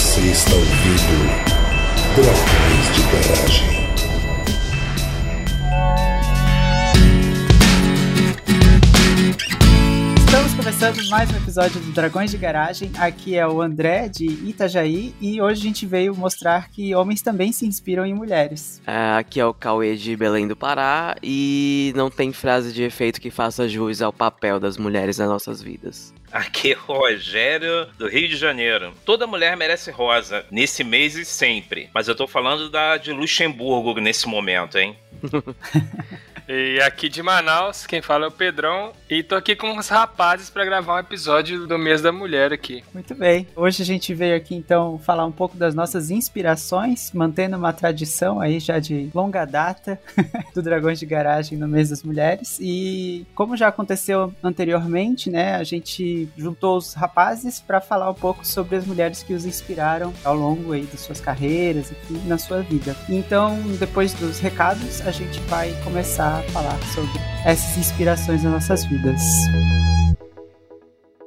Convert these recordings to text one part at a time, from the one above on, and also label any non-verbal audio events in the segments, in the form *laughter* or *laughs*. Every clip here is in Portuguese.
Você está ouvindo Dragões de Garagem. Estamos começando mais um episódio do Dragões de Garagem. Aqui é o André de Itajaí e hoje a gente veio mostrar que homens também se inspiram em mulheres. É, aqui é o Cauê de Belém do Pará e não tem frase de efeito que faça jus ao papel das mulheres nas nossas vidas. Aqui é o Rogério, do Rio de Janeiro. Toda mulher merece rosa, nesse mês e sempre. Mas eu tô falando da de Luxemburgo nesse momento, hein? *laughs* E aqui de Manaus, quem fala é o Pedrão. E tô aqui com os rapazes para gravar um episódio do mês da mulher aqui. Muito bem. Hoje a gente veio aqui então falar um pouco das nossas inspirações, mantendo uma tradição aí já de longa data *laughs* do Dragões de Garagem no mês das mulheres. E como já aconteceu anteriormente, né, a gente juntou os rapazes para falar um pouco sobre as mulheres que os inspiraram ao longo aí das suas carreiras e na sua vida. Então, depois dos recados, a gente vai começar falar sobre essas inspirações nas nossas vidas.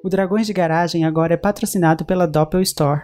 O Dragões de Garagem agora é patrocinado pela Doppel Store,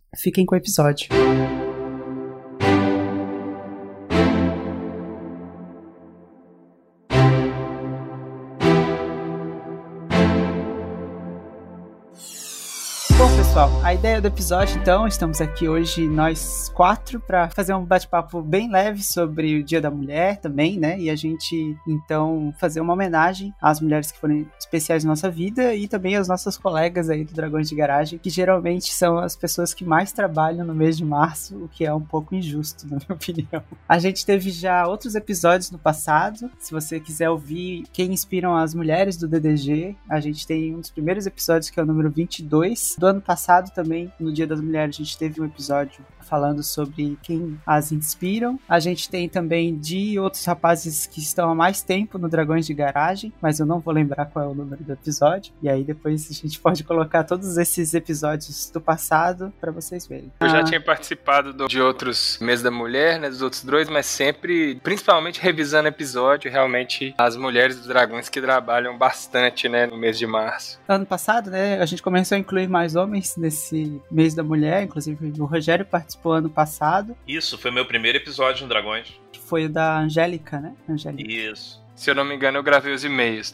Fiquem com o episódio. Pessoal, a ideia do episódio, então, estamos aqui hoje nós quatro para fazer um bate-papo bem leve sobre o Dia da Mulher também, né? E a gente, então, fazer uma homenagem às mulheres que foram especiais na nossa vida e também às nossas colegas aí do Dragões de Garagem, que geralmente são as pessoas que mais trabalham no mês de março, o que é um pouco injusto, *laughs* na minha opinião. A gente teve já outros episódios no passado, se você quiser ouvir quem inspiram as mulheres do DDG, a gente tem um dos primeiros episódios que é o número 22 do ano passado também, no Dia das Mulheres, a gente teve um episódio falando sobre quem as inspiram. A gente tem também de outros rapazes que estão há mais tempo no Dragões de Garagem, mas eu não vou lembrar qual é o número do episódio. E aí depois a gente *laughs* pode colocar todos esses episódios do passado para vocês verem. Eu já Ah, tinha participado do- de outros mês da mulher, né, dos outros dois, mas sempre, principalmente revisando episódio, realmente as mulheres dos dragões que trabalham bastante, né, no mês de março. ano passado, né, a gente começou a incluir mais homens nesse mês da mulher, inclusive o Rogério participou ano passado, Isso, foi meu primeiro episódio no Dragões. que foi o da Angélica, né? Angélica. Isso. Se eu não me engano, eu gravei os e-mails.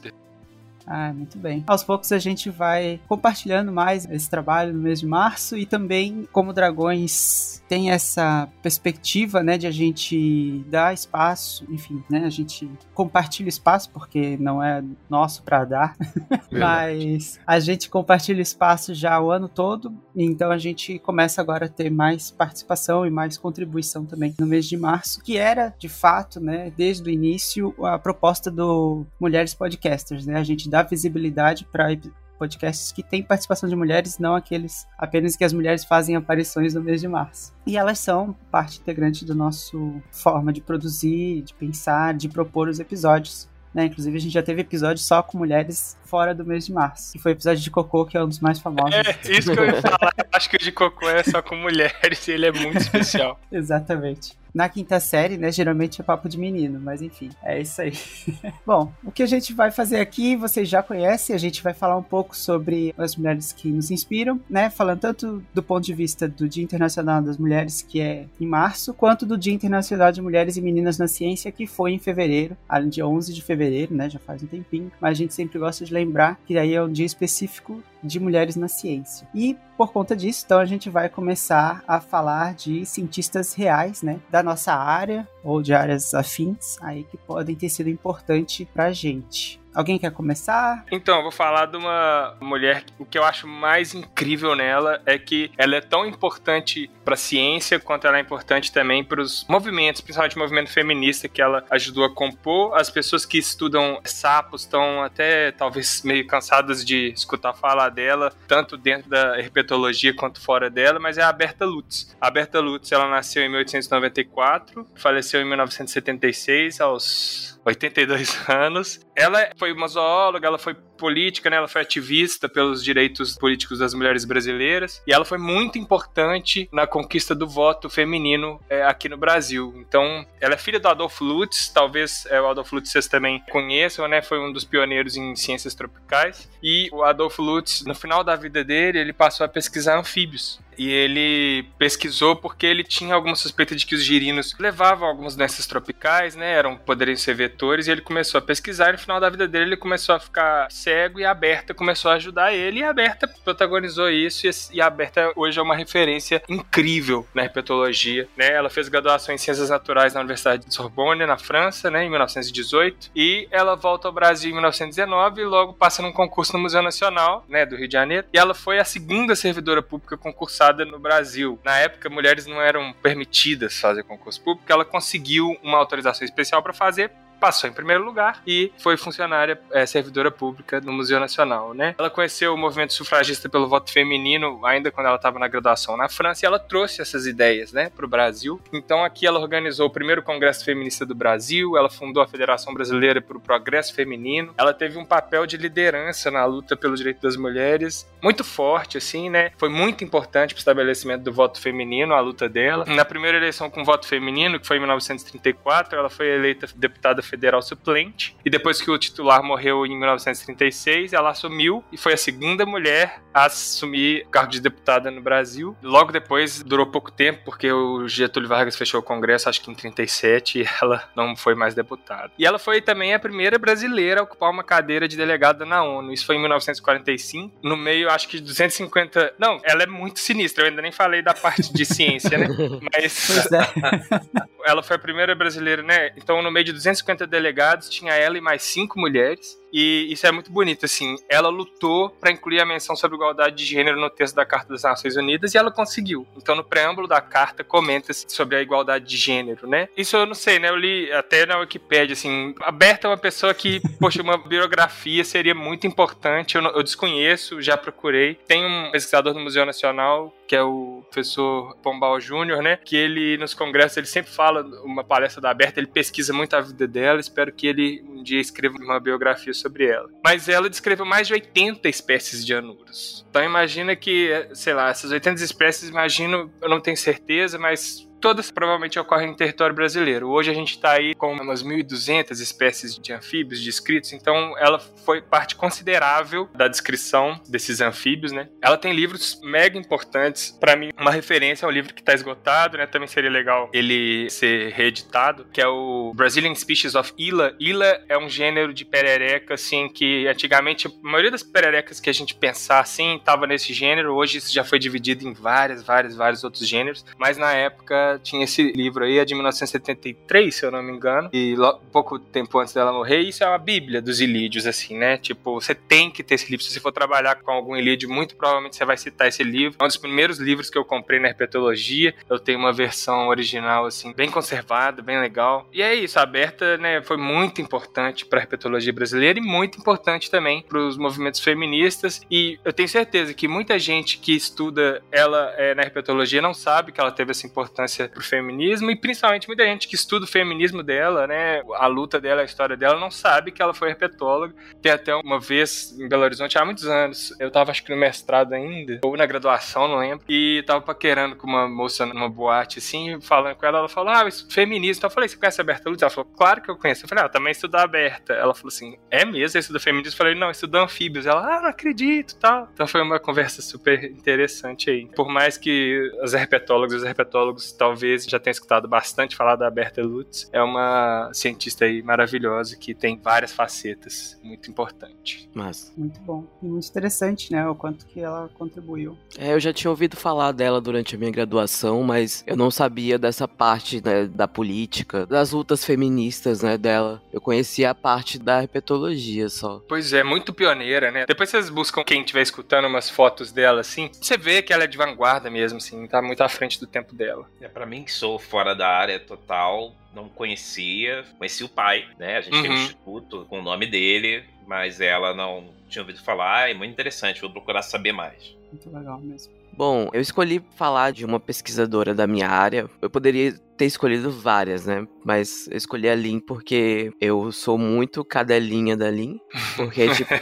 Ah, muito bem. Aos poucos a gente vai compartilhando mais esse trabalho no mês de março e também como Dragões tem essa perspectiva, né, de a gente dar espaço, enfim, né, a gente compartilha espaço porque não é nosso para dar, *laughs* mas a gente compartilha espaço já o ano todo, então a gente começa agora a ter mais participação e mais contribuição também no mês de março, que era de fato, né, desde o início a proposta do Mulheres Podcasters, né, a gente dá visibilidade para podcasts que têm participação de mulheres, não aqueles apenas que as mulheres fazem aparições no mês de março. E elas são parte integrante do nosso forma de produzir, de pensar, de propor os episódios. Né? Inclusive, a gente já teve episódio só com mulheres fora do mês de março. Que foi o episódio de Cocô, que é um dos mais famosos. É, isso que eu ia falar. Eu Acho que o de Cocô é só com mulheres e ele é muito especial. *laughs* Exatamente. Na quinta série, né, geralmente é papo de menino, mas enfim, é isso aí. *laughs* Bom, o que a gente vai fazer aqui, vocês já conhecem, a gente vai falar um pouco sobre as mulheres que nos inspiram, né, falando tanto do ponto de vista do Dia Internacional das Mulheres, que é em março, quanto do Dia Internacional de Mulheres e Meninas na Ciência, que foi em fevereiro, além dia 11 de fevereiro, né, já faz um tempinho, mas a gente sempre gosta de lembrar que aí é um dia específico de mulheres na ciência. E por conta disso, então a gente vai começar a falar de cientistas reais, né, da nossa área ou de áreas afins aí que podem ter sido importante pra gente. Alguém quer começar? Então, eu vou falar de uma mulher. O que eu acho mais incrível nela é que ela é tão importante para a ciência quanto ela é importante também para os movimentos, principalmente o movimento feminista que ela ajudou a compor. As pessoas que estudam sapos estão até talvez meio cansadas de escutar falar dela, tanto dentro da herpetologia quanto fora dela, mas é a Berta Lutz. A Berta Lutz, ela nasceu em 1894, faleceu em 1976 aos 82 *laughs* anos. Ela foi uma zoóloga, ela foi política, né? Ela foi ativista pelos direitos políticos das mulheres brasileiras e ela foi muito importante na conquista do voto feminino é, aqui no Brasil. Então, ela é filha do Adolfo Lutz, talvez é, o Adolfo Lutz vocês também conheçam, né? Foi um dos pioneiros em ciências tropicais e o Adolfo Lutz, no final da vida dele, ele passou a pesquisar anfíbios. E ele pesquisou porque ele tinha alguma suspeita de que os girinos levavam algumas doenças tropicais, né? Eram, poderiam ser vetores, e ele começou a pesquisar. E no final da vida dele, ele começou a ficar cego e a Berta começou a ajudar ele. E a Berta protagonizou isso. E a Berta hoje é uma referência incrível na herpetologia, né? Ela fez graduação em Ciências Naturais na Universidade de Sorbonne, na França, né? Em 1918. E ela volta ao Brasil em 1919 e logo passa num concurso no Museu Nacional, né? Do Rio de Janeiro. E ela foi a segunda servidora pública concursada no Brasil. Na época, mulheres não eram permitidas fazer concurso público, ela conseguiu uma autorização especial para fazer passou em primeiro lugar e foi funcionária, é, servidora pública no Museu Nacional, né? Ela conheceu o movimento sufragista pelo voto feminino ainda quando ela estava na graduação na França e ela trouxe essas ideias, né, para o Brasil. Então aqui ela organizou o primeiro Congresso Feminista do Brasil, ela fundou a Federação Brasileira para o Progresso Feminino, ela teve um papel de liderança na luta pelo direito das mulheres, muito forte, assim, né? Foi muito importante para o estabelecimento do voto feminino, a luta dela. Na primeira eleição com voto feminino, que foi em 1934, ela foi eleita deputada federal suplente. E depois que o titular morreu em 1936, ela assumiu e foi a segunda mulher a assumir o cargo de deputada no Brasil. Logo depois, durou pouco tempo, porque o Getúlio Vargas fechou o Congresso, acho que em 37, e ela não foi mais deputada. E ela foi também a primeira brasileira a ocupar uma cadeira de delegada na ONU. Isso foi em 1945, no meio, acho que 250. Não, ela é muito sinistra, eu ainda nem falei da parte de ciência, né? *laughs* Mas. *laughs* Ela foi a primeira brasileira, né? Então, no meio de 250 50 delegados, tinha ela e mais cinco mulheres. E isso é muito bonito, assim. Ela lutou para incluir a menção sobre igualdade de gênero no texto da Carta das Nações Unidas e ela conseguiu. Então, no preâmbulo da carta, comenta sobre a igualdade de gênero, né? Isso eu não sei, né? Eu li até na Wikipedia, assim. A Berta é uma pessoa que, *laughs* poxa, uma biografia seria muito importante. Eu, eu desconheço, já procurei. Tem um pesquisador do Museu Nacional que é o professor Pombal Júnior, né? Que ele, nos congressos, ele sempre fala uma palestra da Berta, ele pesquisa muito a vida dela. Espero que ele um dia escreva uma biografia sobre ela. Mas ela descreveu mais de 80 espécies de anuros. Então imagina que, sei lá, essas 80 espécies, imagino, eu não tenho certeza, mas todas provavelmente ocorrem em território brasileiro. Hoje a gente está aí com umas 1.200 espécies de anfíbios descritos, então ela foi parte considerável da descrição desses anfíbios, né? Ela tem livros mega importantes. Para mim, uma referência é um livro que está esgotado, né? Também seria legal ele ser reeditado, que é o Brazilian Species of Ila. Ila é um gênero de perereca, assim, que antigamente a maioria das pererecas que a gente pensar, assim, estava nesse gênero. Hoje isso já foi dividido em várias, vários, vários outros gêneros, mas na época tinha esse livro aí, é de 1973, se eu não me engano, e pouco tempo antes dela morrer, isso é uma bíblia dos ilídios, assim, né? Tipo, você tem que ter esse livro. Se você for trabalhar com algum ilídio, muito provavelmente você vai citar esse livro. É um dos primeiros livros que eu comprei na herpetologia. Eu tenho uma versão original, assim, bem conservada, bem legal. E é isso, a Berta, né, foi muito importante para a herpetologia brasileira e muito importante também para os movimentos feministas. E eu tenho certeza que muita gente que estuda ela é, na herpetologia não sabe que ela teve essa importância importância pro feminismo e principalmente muita gente que estuda o feminismo dela, né, a luta dela, a história dela, não sabe que ela foi herpetóloga. Tem até uma vez em Belo Horizonte, há muitos anos, eu tava acho que no mestrado ainda, ou na graduação, não lembro, e tava paquerando com uma moça numa boate, assim, falando com ela, ela falou, ah, isso, feminismo. Então eu falei, você conhece a Berta Lutz? Ela falou, claro que eu conheço. Eu falei, ah, também estudo a Berta. Ela falou assim, é mesmo? Estuda feminismo? Eu falei, não, estudo anfíbios. Ela, ah, não acredito, tal. Então foi uma conversa super interessante aí. Por mais que os herpetólogos e os herpetólogos talvez já tenha escutado bastante falar da Berta Lutz. É uma cientista aí maravilhosa que tem várias facetas, muito importante. Mas. Muito bom. E muito interessante, né? O quanto que ela contribuiu. É, eu já tinha ouvido falar dela durante a minha graduação, mas eu não sabia dessa parte né, da política, das lutas feministas, né, dela. Eu conhecia a parte da herpetologia só. Pois é, muito pioneira, né? Depois vocês buscam quem estiver escutando umas fotos dela, assim, você vê que ela é de vanguarda mesmo, assim, tá muito à frente do tempo dela. É para mim que sou fora da área total, não conhecia, conheci o pai, né? A gente tem um Uhum. instituto com o nome dele, mas ela não tinha ouvido falar, é muito interessante, vou procurar saber mais. Muito legal mesmo. Bom, eu escolhi falar de uma pesquisadora da minha área. Eu poderia ter escolhido várias, né? Mas eu escolhi a Lin porque eu sou muito cadelinha da Lin. Porque, *laughs* tipo,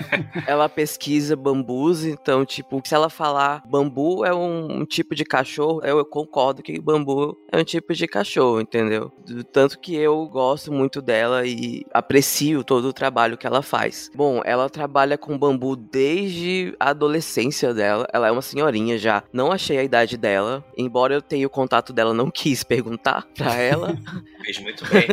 ela pesquisa bambus, então, tipo, se ela falar bambu é um, um tipo de cachorro, eu, concordo que bambu é um tipo de cachorro, entendeu? Tanto que eu gosto muito dela e aprecio todo o trabalho que ela faz. Bom, ela trabalha com bambu desde a adolescência dela. Ela é uma senhorinha já. Não achei a idade dela, embora eu tenha o contato dela, não quis perguntar pra ela. *laughs* Fez muito bem.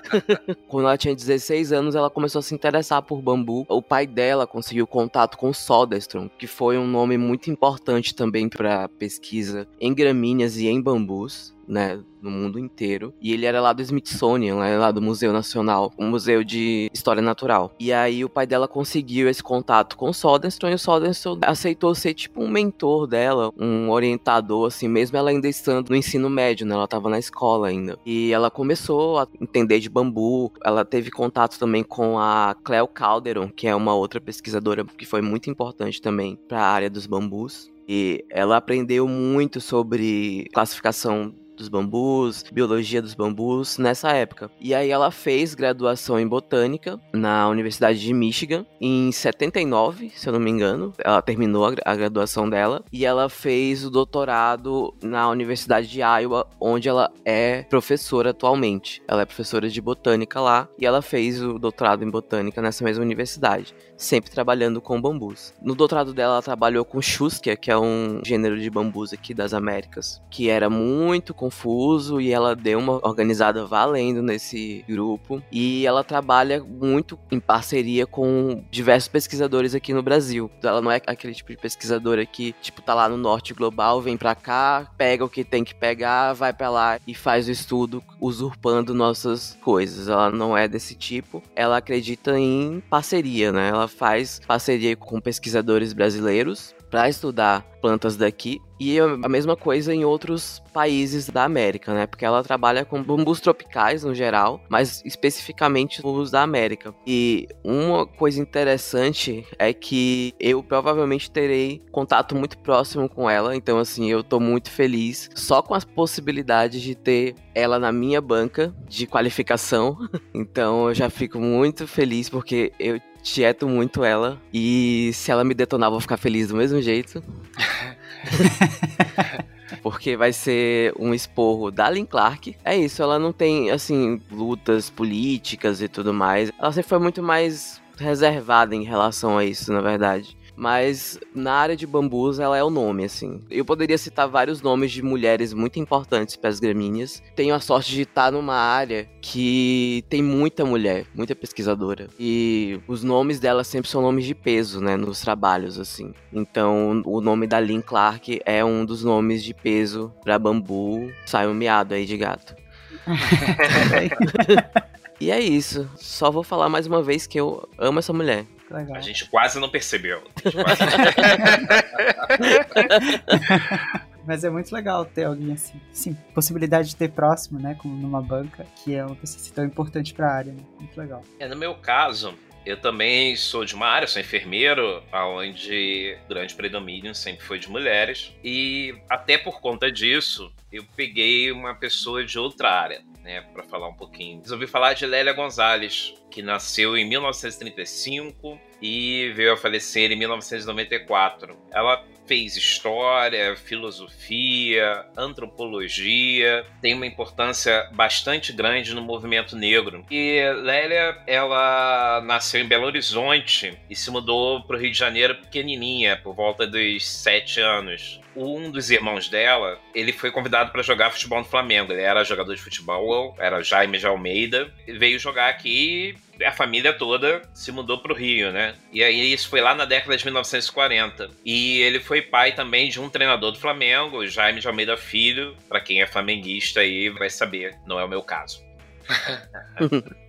*laughs* Quando ela tinha 16 anos, ela começou a se interessar por bambu. O pai dela conseguiu contato com Soderstrom, que foi um nome muito importante também para pesquisa em gramíneas e em bambus. Né, no mundo inteiro. E ele era lá do Smithsonian, lá do Museu Nacional, um museu de história natural. E aí o pai dela conseguiu esse contato com o Soderstrom e o Soderstrom aceitou ser tipo um mentor dela, um orientador, assim, mesmo ela ainda estando no ensino médio, né? Ela tava na escola ainda. E ela começou a entender de bambu, ela teve contato também com a Cleo Calderon, que é uma outra pesquisadora que foi muito importante também para a área dos bambus. E ela aprendeu muito sobre classificação dos bambus, biologia dos bambus nessa época. E aí ela fez graduação em botânica na Universidade de Michigan em 79, se eu não me engano. Ela terminou a, gra- a graduação dela e ela fez o doutorado na Universidade de Iowa, onde ela é professora atualmente. Ela é professora de botânica lá e ela fez o doutorado em botânica nessa mesma universidade, sempre trabalhando com bambus. No doutorado dela ela trabalhou com Shuskia, que é um gênero de bambus aqui das Américas, que era muito confuso e ela deu uma organizada valendo nesse grupo e ela trabalha muito em parceria com diversos pesquisadores aqui no Brasil. Ela não é aquele tipo de pesquisadora que, tipo, tá lá no norte global, vem pra cá, pega o que tem que pegar, vai pra lá e faz o estudo usurpando nossas coisas. Ela não é desse tipo. Ela acredita em parceria, né? Ela faz parceria com pesquisadores brasileiros para estudar plantas daqui e a mesma coisa em outros países da América, né? Porque ela trabalha com bambus tropicais no geral, mas especificamente os da América. E uma coisa interessante é que eu provavelmente terei contato muito próximo com ela, então assim, eu tô muito feliz só com as possibilidades de ter ela na minha banca de qualificação. *laughs* Então eu já fico muito feliz porque eu tieto muito ela e se ela me detonar, eu vou ficar feliz do mesmo jeito. *laughs* Porque vai ser um esporro da Lynn Clark. É isso, ela não tem, assim, lutas políticas e tudo mais. Ela sempre foi muito mais reservada em relação a isso, na verdade. Mas na área de bambus ela é o nome, assim. Eu poderia citar vários nomes de mulheres muito importantes para as gramíneas. Tenho a sorte de estar numa área que tem muita mulher, muita pesquisadora. E os nomes dela sempre são nomes de peso, né, nos trabalhos, assim. Então o nome da Lynn Clark é um dos nomes de peso para bambu. Sai um miado aí de gato. *laughs* E é isso. Só vou falar mais uma vez que eu amo essa mulher. Legal. A gente quase não percebeu. A quase- *laughs* Mas é muito legal ter alguém assim. Sim, possibilidade de ter próximo, né? Como numa banca, que é uma pessoa assim, tão importante pra área, né? Muito legal. É, no meu caso, eu também sou de uma área, sou enfermeiro, onde o grande predomínio sempre foi de mulheres. E até por conta disso, eu peguei uma pessoa de outra área, né, para falar um pouquinho. Resolvi falar de Lélia Gonzalez, que nasceu em 1935 e veio a falecer em 1994. Ela fez história, filosofia, antropologia, tem uma importância bastante grande no movimento negro. E Lélia, ela nasceu em Belo Horizonte e se mudou para o Rio de Janeiro pequenininha, por volta dos sete anos um dos irmãos dela, ele foi convidado para jogar futebol no Flamengo. Ele era jogador de futebol, era Jaime de Almeida. Veio jogar aqui a família toda se mudou pro Rio, né? E aí isso foi lá na década de 1940. E ele foi pai também de um treinador do Flamengo, Jaime de Almeida Filho. Para quem é flamenguista aí vai saber, não é o meu caso. *laughs*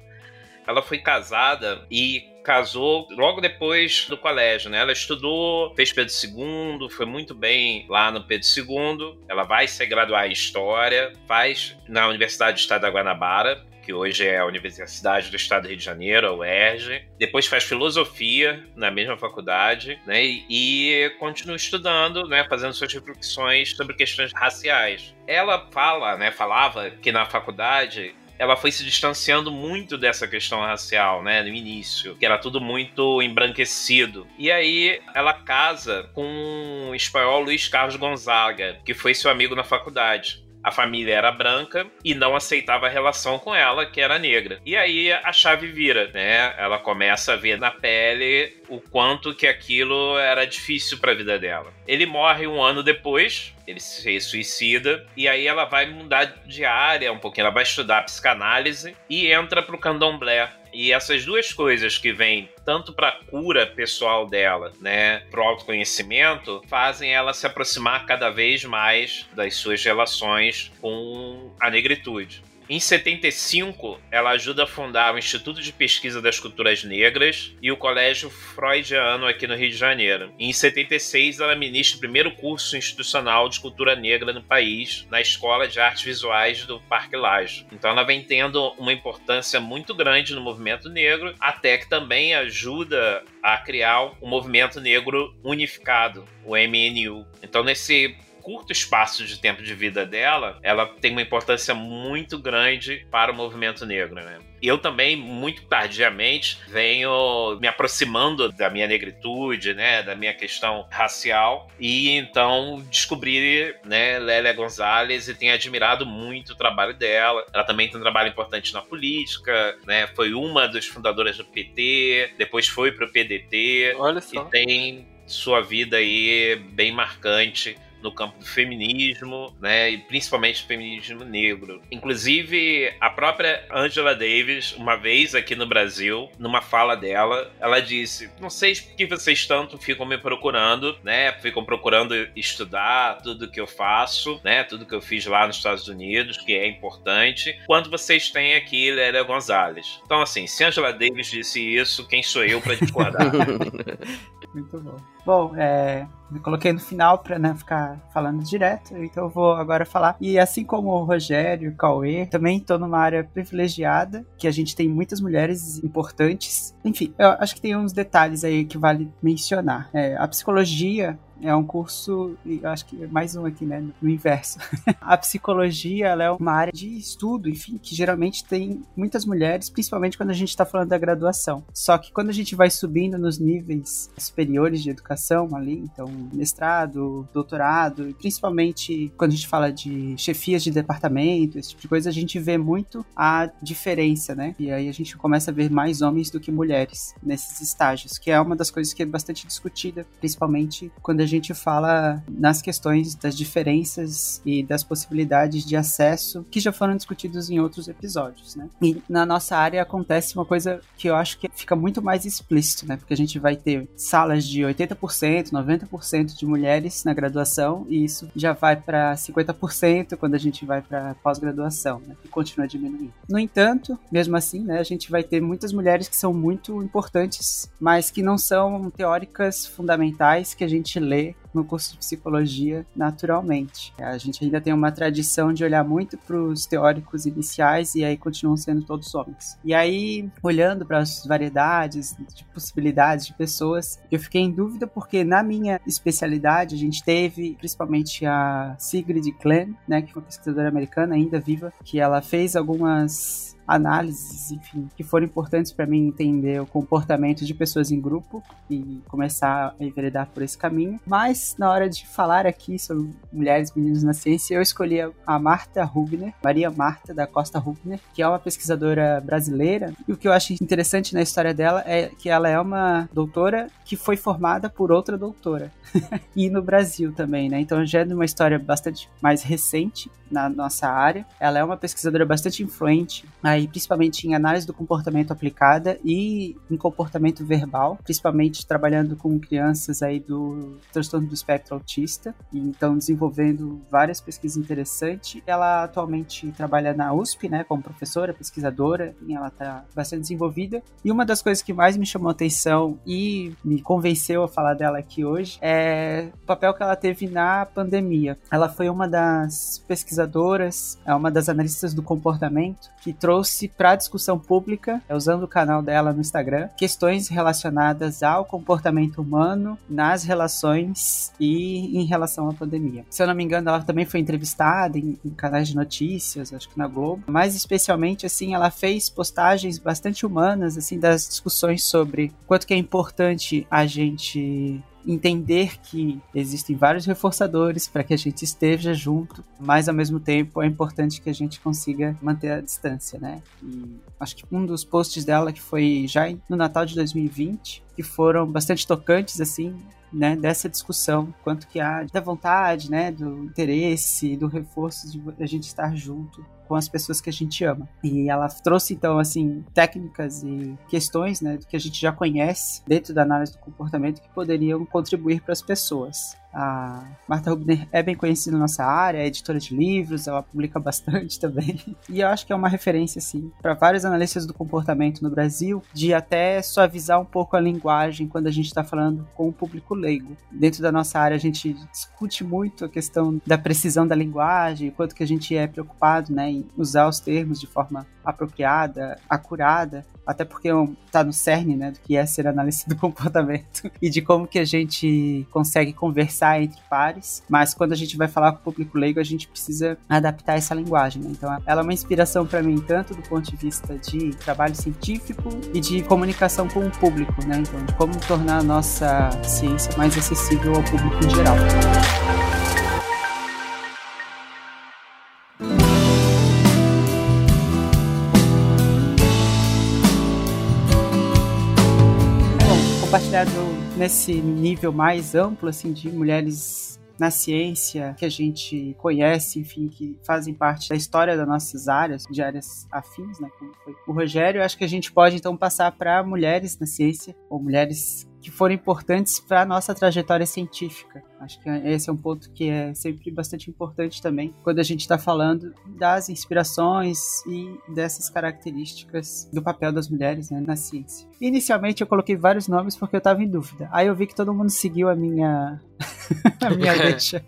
Ela foi casada e casou logo depois do colégio, né? Ela estudou, fez Pedro II, foi muito bem lá no Pedro II. Ela vai se graduar em História, faz na Universidade do Estado da Guanabara, que hoje é a Universidade do Estado do Rio de Janeiro, a UERJ. Depois faz filosofia na mesma faculdade, né? E, continua estudando, né? Fazendo suas reflexões sobre questões raciais. Ela fala, né? Falava que na faculdade ela foi se distanciando muito dessa questão racial, né, no início, que era tudo muito embranquecido. E aí ela casa com o espanhol Luiz Carlos Gonzaga, que foi seu amigo na faculdade a família era branca e não aceitava a relação com ela, que era negra. E aí a chave vira, né? Ela começa a ver na pele o quanto que aquilo era difícil para a vida dela. Ele morre um ano depois, ele se suicida e aí ela vai mudar de área um pouquinho, ela vai estudar psicanálise e entra pro candomblé. E essas duas coisas que vêm tanto para cura pessoal dela, né, pro autoconhecimento, fazem ela se aproximar cada vez mais das suas relações com a negritude. Em 75, ela ajuda a fundar o Instituto de Pesquisa das Culturas Negras e o Colégio Freudiano aqui no Rio de Janeiro. Em 76, ela ministra o primeiro curso institucional de cultura negra no país, na Escola de Artes Visuais do Parque Lage. Então ela vem tendo uma importância muito grande no movimento negro, até que também ajuda a criar o um movimento negro unificado, o MNU. Então nesse curto espaço de tempo de vida dela, ela tem uma importância muito grande para o movimento negro, né? Eu também, muito tardiamente, venho me aproximando da minha negritude, né, da minha questão racial, e então descobri, né, Lélia Gonzalez e tenho admirado muito o trabalho dela. Ela também tem um trabalho importante na política, né, foi uma das fundadoras do PT, depois foi para o PDT, Olha só. e tem sua vida aí bem marcante no campo do feminismo, né, e principalmente feminismo negro. Inclusive, a própria Angela Davis, uma vez aqui no Brasil, numa fala dela, ela disse: "Não sei por que vocês tanto ficam me procurando, né? Ficam procurando estudar tudo que eu faço, né? Tudo que eu fiz lá nos Estados Unidos, que é importante, quando vocês têm aqui Lélia Gonzalez. Então, assim, se Angela Davis disse isso, quem sou eu para discordar? *laughs* Muito bom. Bom, é, coloquei no final para não né, ficar falando direto, então eu vou agora falar. E assim como o Rogério o Cauê, também estou numa área privilegiada, que a gente tem muitas mulheres importantes. Enfim, eu acho que tem uns detalhes aí que vale mencionar. É, a psicologia é um curso, acho que mais um aqui, né, no inverso. *laughs* a psicologia, é uma área de estudo, enfim, que geralmente tem muitas mulheres, principalmente quando a gente está falando da graduação. Só que quando a gente vai subindo nos níveis superiores de educação ali, então mestrado, doutorado, e principalmente quando a gente fala de chefias de departamento, esse tipo de coisa, a gente vê muito a diferença, né? E aí a gente começa a ver mais homens do que mulheres nesses estágios, que é uma das coisas que é bastante discutida, principalmente quando a gente fala nas questões das diferenças e das possibilidades de acesso que já foram discutidos em outros episódios, né? E na nossa área acontece uma coisa que eu acho que fica muito mais explícito, né? Porque a gente vai ter salas de 80%, 90% de mulheres na graduação e isso já vai para 50% quando a gente vai para pós-graduação, né? E continua diminuindo. No entanto, mesmo assim, né, a gente vai ter muitas mulheres que são muito importantes, mas que não são teóricas fundamentais que a gente lê no curso de psicologia naturalmente. A gente ainda tem uma tradição de olhar muito para os teóricos iniciais e aí continuam sendo todos homens. E aí, olhando para as variedades de possibilidades de pessoas, eu fiquei em dúvida porque na minha especialidade a gente teve principalmente a Sigrid Glenn, né, que foi uma pesquisadora americana ainda viva, que ela fez algumas análises, enfim, que foram importantes para mim entender o comportamento de pessoas em grupo e começar a enveredar por esse caminho. Mas na hora de falar aqui sobre mulheres e meninos na ciência, eu escolhi a Marta Rubner, Maria Marta da Costa Rubner, que é uma pesquisadora brasileira. E o que eu acho interessante na história dela é que ela é uma doutora que foi formada por outra doutora. *laughs* e no Brasil também, né? Então já é uma história bastante mais recente na nossa área. Ela é uma pesquisadora bastante influente aí principalmente em análise do comportamento aplicada e em comportamento verbal, principalmente trabalhando com crianças aí do transtorno do espectro autista, e então desenvolvendo várias pesquisas interessantes. Ela atualmente trabalha na USP, né, como professora, pesquisadora, e ela está bastante desenvolvida. E uma das coisas que mais me chamou atenção e me convenceu a falar dela aqui hoje é o papel que ela teve na pandemia. Ela foi uma das pesquisadoras, é uma das analistas do comportamento que trouxe trouxe para discussão pública, é, usando o canal dela no Instagram, questões relacionadas ao comportamento humano nas relações e em relação à pandemia. Se eu não me engano, ela também foi entrevistada em, em canais de notícias, acho que na Globo, mas especialmente assim, ela fez postagens bastante humanas assim das discussões sobre quanto que é importante a gente entender que existem vários reforçadores para que a gente esteja junto, mas ao mesmo tempo é importante que a gente consiga manter a distância, né? E acho que um dos posts dela que foi já no Natal de 2020, que foram bastante tocantes assim, né, dessa discussão, quanto que há da vontade, né, do interesse, do reforço de a gente estar junto com as pessoas que a gente ama. E ela trouxe então assim técnicas e questões, né, que a gente já conhece dentro da análise do comportamento que poderiam contribuir para as pessoas. A Marta Rubner é bem conhecida na nossa área, é editora de livros, ela publica bastante *laughs* também. E eu acho que é uma referência, assim, para vários analistas do comportamento no Brasil, de até suavizar um pouco a linguagem quando a gente está falando com o público leigo. Dentro da nossa área, a gente discute muito a questão da precisão da linguagem, quanto que a gente é preocupado né, em usar os termos de forma apropriada, acurada, até porque está no cerne né, do que é ser analista do *laughs* comportamento e de como que a gente consegue conversar entre pares, mas quando a gente vai falar com o público leigo, a gente precisa adaptar essa linguagem. Né? Então, ela é uma inspiração para mim, tanto do ponto de vista de trabalho científico e de comunicação com o público, né? Então, de como tornar a nossa ciência mais acessível ao público em geral. Nesse nível mais amplo, assim, de mulheres na ciência que a gente conhece, enfim, que fazem parte da história das nossas áreas, de áreas afins, né, como foi o Rogério, acho que a gente pode então passar para mulheres na ciência, ou mulheres que foram importantes para a nossa trajetória científica. Acho que esse é um ponto que é sempre bastante importante também quando a gente está falando das inspirações e dessas características do papel das mulheres né, na ciência. Inicialmente eu coloquei vários nomes porque eu estava em dúvida. Aí eu vi que todo mundo seguiu a minha *laughs* a minha *laughs* deixa.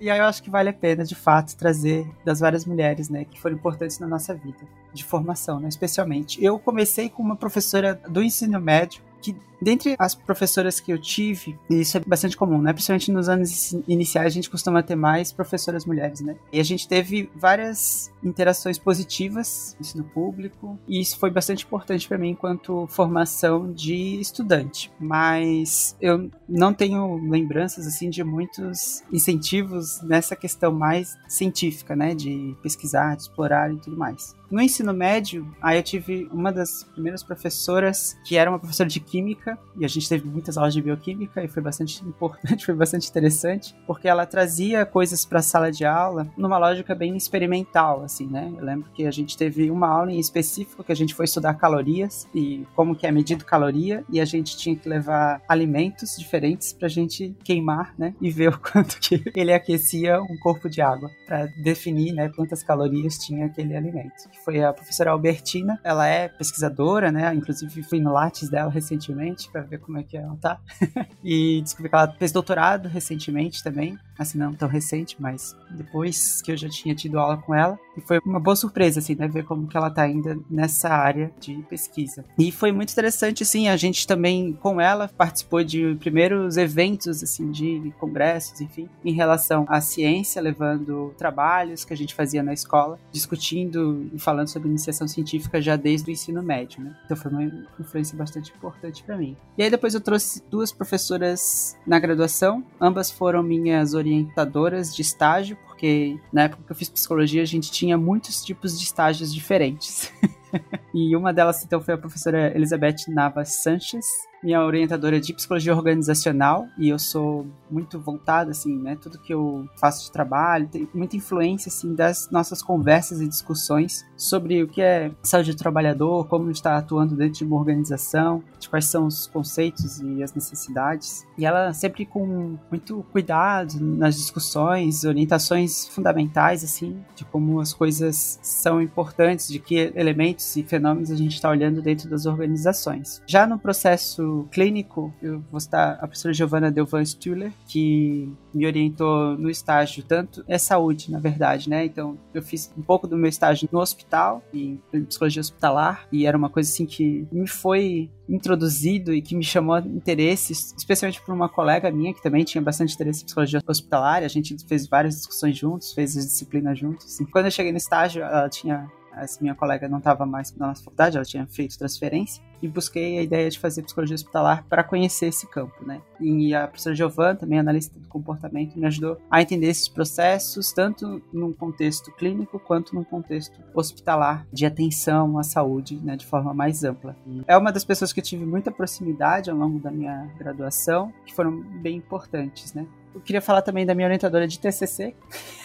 e aí eu acho que vale a pena, de fato, trazer das várias mulheres, né, que foram importantes na nossa vida, de formação, né, especialmente. Eu comecei com uma professora do ensino médio que dentre as professoras que eu tive, e isso é bastante comum, né? Principalmente nos anos iniciais, a gente costuma ter mais professoras mulheres, né? E a gente teve várias interações positivas no ensino público, e isso foi bastante importante para mim enquanto formação de estudante. Mas eu não tenho lembranças assim de muitos incentivos nessa questão mais científica, né? De pesquisar, de explorar e tudo mais. No ensino médio, aí eu tive uma das primeiras professoras que era uma professora de química, e a gente teve muitas aulas de bioquímica, e foi bastante importante, *laughs* foi bastante interessante, porque ela trazia coisas para a sala de aula numa lógica bem experimental, assim, né? Eu lembro que a gente teve uma aula em específico que a gente foi estudar calorias e como que é medido caloria, e a gente tinha que levar alimentos diferentes pra gente queimar, né? E ver *laughs* o quanto que ele aquecia um corpo de água, para definir, né, quantas calorias tinha aquele alimento foi a professora Albertina. Ela é pesquisadora, né? Inclusive fui no Lattes dela recentemente. Recentemente para ver como é que ela tá. *laughs* e descobri que ela fez doutorado recentemente também. Assim, não tão recente, mas depois que eu já tinha tido aula com ela. E foi uma boa surpresa, assim, né? Ver como que ela tá ainda nessa área de pesquisa. E foi muito interessante, assim, a gente também, com ela, participou de primeiros eventos, assim, de congressos, enfim, em relação à ciência, levando trabalhos que a gente fazia na escola, discutindo e falando sobre iniciação científica já desde o ensino médio, né? Então foi uma influência bastante importante para mim. E aí depois eu trouxe duas professoras na graduação, ambas foram minhas orientadoras de estágio, porque na época que eu fiz psicologia a gente tinha muitos tipos de estágios diferentes. *laughs* *laughs* e uma delas então foi a professora Elizabeth Navas Sanches, minha orientadora de psicologia organizacional e eu sou muito voltada assim, né, tudo que eu faço de trabalho tem muita influência assim das nossas conversas e discussões sobre o que é saúde do trabalhador, como está atuando dentro de uma organização, de quais são os conceitos e as necessidades. E ela sempre com muito cuidado nas discussões, orientações fundamentais assim, de como as coisas são importantes, de que elementos e fenômenos a gente está olhando dentro das organizações. Já no processo clínico, eu vou citar a professora Giovanna Delvan Stuller, que me orientou no estágio, tanto é saúde, na verdade, né? Então, eu fiz um pouco do meu estágio no hospital, em psicologia hospitalar, e era uma coisa assim que me foi introduzido e que me chamou interesse, especialmente por uma colega minha que também tinha bastante interesse em psicologia hospitalar. A gente fez várias discussões juntos, fez as disciplinas juntos. E quando eu cheguei no estágio, ela tinha essa minha colega não estava mais na nossa faculdade, ela tinha feito transferência, e busquei a ideia de fazer psicologia hospitalar para conhecer esse campo, né? E a professora Giovanna, também analista do comportamento, me ajudou a entender esses processos, tanto num contexto clínico quanto num contexto hospitalar, de atenção à saúde, né, de forma mais ampla. É uma das pessoas que eu tive muita proximidade ao longo da minha graduação, que foram bem importantes, né? Eu queria falar também da minha orientadora de TCC,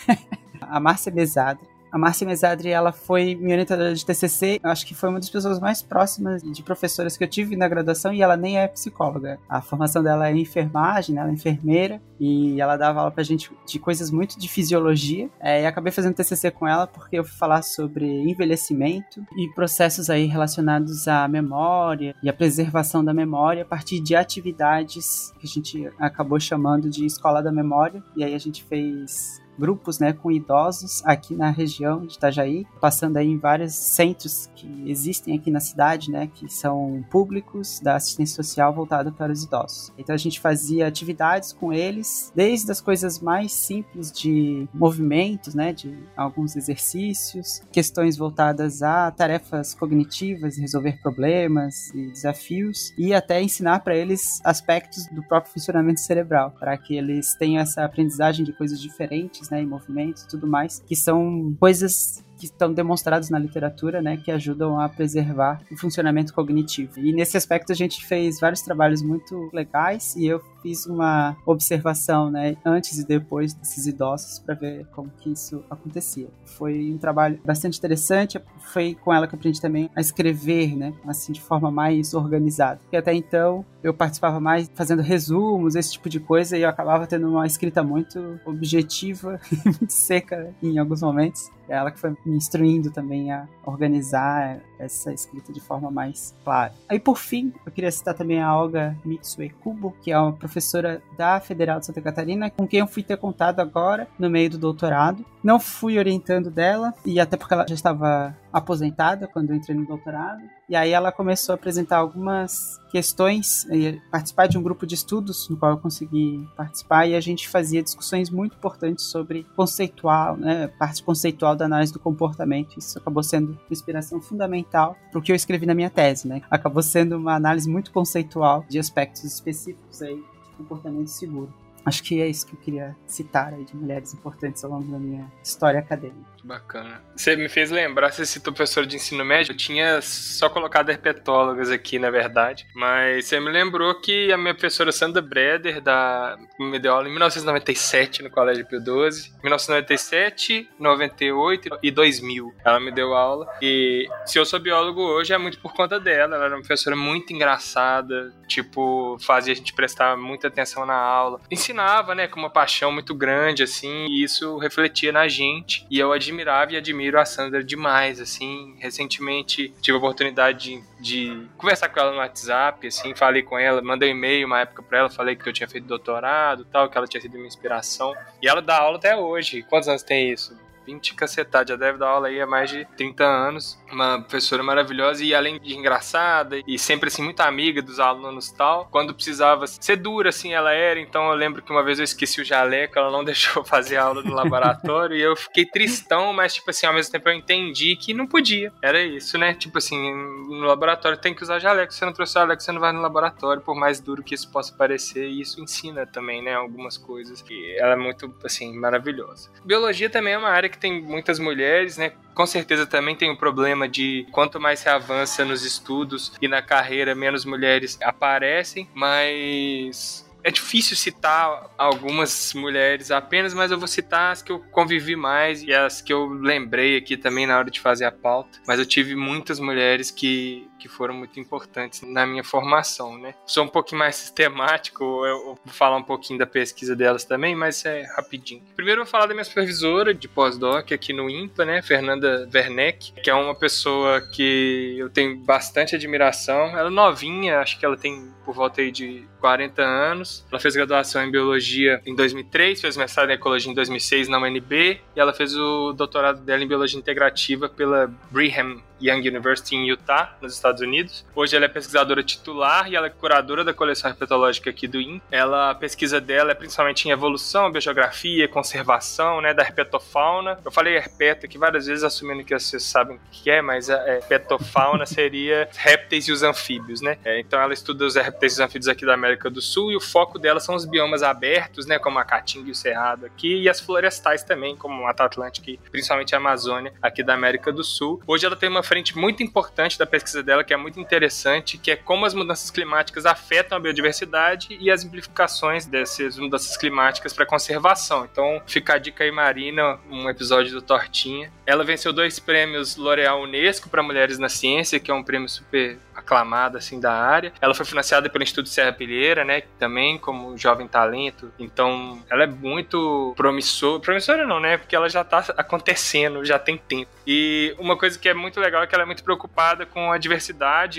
*laughs* a Márcia Besada, a Márcia Mesadri, ela foi minha orientadora de TCC, eu acho que foi uma das pessoas mais próximas de professoras que eu tive na graduação e ela nem é psicóloga. A formação dela é enfermagem, né? ela é enfermeira e ela dava aula pra gente de coisas muito de fisiologia. É, e acabei fazendo TCC com ela porque eu fui falar sobre envelhecimento e processos aí relacionados à memória e à preservação da memória a partir de atividades que a gente acabou chamando de escola da memória. E aí a gente fez grupos né, com idosos aqui na região de Itajaí, passando aí em vários centros que existem aqui na cidade, né, que são públicos da assistência social voltada para os idosos. Então a gente fazia atividades com eles, desde as coisas mais simples de movimentos, né, de alguns exercícios, questões voltadas a tarefas cognitivas, resolver problemas e desafios, e até ensinar para eles aspectos do próprio funcionamento cerebral, para que eles tenham essa aprendizagem de coisas diferentes né, em movimentos e tudo mais, que são coisas que estão demonstrados na literatura, né, que ajudam a preservar o funcionamento cognitivo. E nesse aspecto a gente fez vários trabalhos muito legais e eu fiz uma observação, né, antes e depois desses idosos para ver como que isso acontecia. Foi um trabalho bastante interessante, foi com ela que aprendi também a escrever, né, assim de forma mais organizada. Porque até então eu participava mais fazendo resumos, esse tipo de coisa, e eu acabava tendo uma escrita muito objetiva *laughs* muito seca em alguns momentos. Ela que foi instruindo também a organizar essa escrita de forma mais clara. Aí, por fim, eu queria citar também a Olga Mitsue Kubo, que é uma professora da Federal de Santa Catarina, com quem eu fui ter contato agora, no meio do doutorado. Não fui orientando dela, e até porque ela já estava aposentada quando eu entrei no doutorado. E aí ela começou a apresentar algumas questões, participar de um grupo de estudos no qual eu consegui participar e a gente fazia discussões muito importantes sobre conceitual, né, parte conceitual da análise do comportamento. Isso acabou sendo uma inspiração fundamental para o que eu escrevi na minha tese, né? Acabou sendo uma análise muito conceitual de aspectos específicos aí de comportamento seguro. Acho que é isso que eu queria citar aí de mulheres importantes ao longo da minha história acadêmica. Bacana. Você me fez lembrar, você citou professor de ensino médio, eu tinha só colocado herpetólogas aqui, na verdade, mas você me lembrou que a minha professora Sandra Breder, da, me deu aula em 1997 no Colégio Pio XII, 1997, 98 e 2000. Ela me deu aula e se eu sou biólogo hoje é muito por conta dela, ela era uma professora muito engraçada, tipo, fazia a gente prestar muita atenção na aula. Ensinava né, com uma paixão muito grande, assim, e isso refletia na gente. E eu admirava e admiro a Sandra demais, assim. Recentemente tive a oportunidade de, de conversar com ela no WhatsApp, assim, falei com ela, mandei um e-mail uma época pra ela, falei que eu tinha feito doutorado tal, que ela tinha sido minha inspiração. E ela dá aula até hoje. Quantos anos tem isso? 20 cacetados, já deve dar aula aí há mais de 30 anos. Uma professora maravilhosa e além de engraçada e sempre assim muito amiga dos alunos e tal. Quando precisava ser dura assim ela era, então eu lembro que uma vez eu esqueci o jaleco, ela não *laughs* deixou fazer aula no laboratório e eu fiquei tristão, mas tipo assim, ao mesmo tempo eu entendi que não podia. Era isso, né? Tipo assim, no laboratório tem que usar jaleco, se você não trouxe jaleco, você não vai no laboratório, por mais duro que isso possa parecer, e isso ensina também, né, algumas coisas. E ela é muito assim maravilhosa. Biologia também é uma área que tem muitas mulheres, né? Com certeza também tem o problema de quanto mais se avança nos estudos e na carreira, menos mulheres aparecem, mas é difícil citar algumas mulheres apenas, mas eu vou citar as que eu convivi mais e as que eu lembrei aqui também na hora de fazer a pauta. Mas eu tive muitas mulheres que, que foram muito importantes na minha formação, né? Sou um pouquinho mais sistemático, eu vou falar um pouquinho da pesquisa delas também, mas é rapidinho. Primeiro eu vou falar da minha supervisora de pós-doc aqui no IMPA, né? Fernanda Werneck, que é uma pessoa que eu tenho bastante admiração. Ela é novinha, acho que ela tem por volta aí de 40 anos. Ela fez graduação em biologia em 2003, fez mestrado em ecologia em 2006 na UNB e ela fez o doutorado dela em biologia integrativa pela Brigham Young University em Utah, nos Estados Unidos. Hoje ela é pesquisadora titular e ela é curadora da coleção herpetológica aqui do IN. Ela, a pesquisa dela é principalmente em evolução, biogeografia, conservação, né, da herpetofauna. Eu falei herpeto aqui várias vezes, assumindo que vocês sabem o que é, mas a herpetofauna *laughs* seria répteis e os anfíbios, né? É, então ela estuda os répteis e os anfíbios aqui da América do Sul e o foco dela são os biomas abertos, né, como a caatinga e o cerrado aqui, e as florestais também, como a Mata Atlântica e principalmente a Amazônia aqui da América do Sul. Hoje ela tem uma frente muito importante da pesquisa dela, que é muito interessante, que é como as mudanças climáticas afetam a biodiversidade e as implicações dessas mudanças climáticas para a conservação. Então, fica a dica aí, Marina, um episódio do Tortinha. Ela venceu dois prêmios L'Oréal Unesco para Mulheres na Ciência, que é um prêmio super aclamada assim da área. Ela foi financiada pelo Instituto Serra Pilheira, né, também como jovem talento. Então, ela é muito promissora, promissora não, né, porque ela já tá acontecendo, já tem tempo. E uma coisa que é muito legal é que ela é muito preocupada com a diversidade,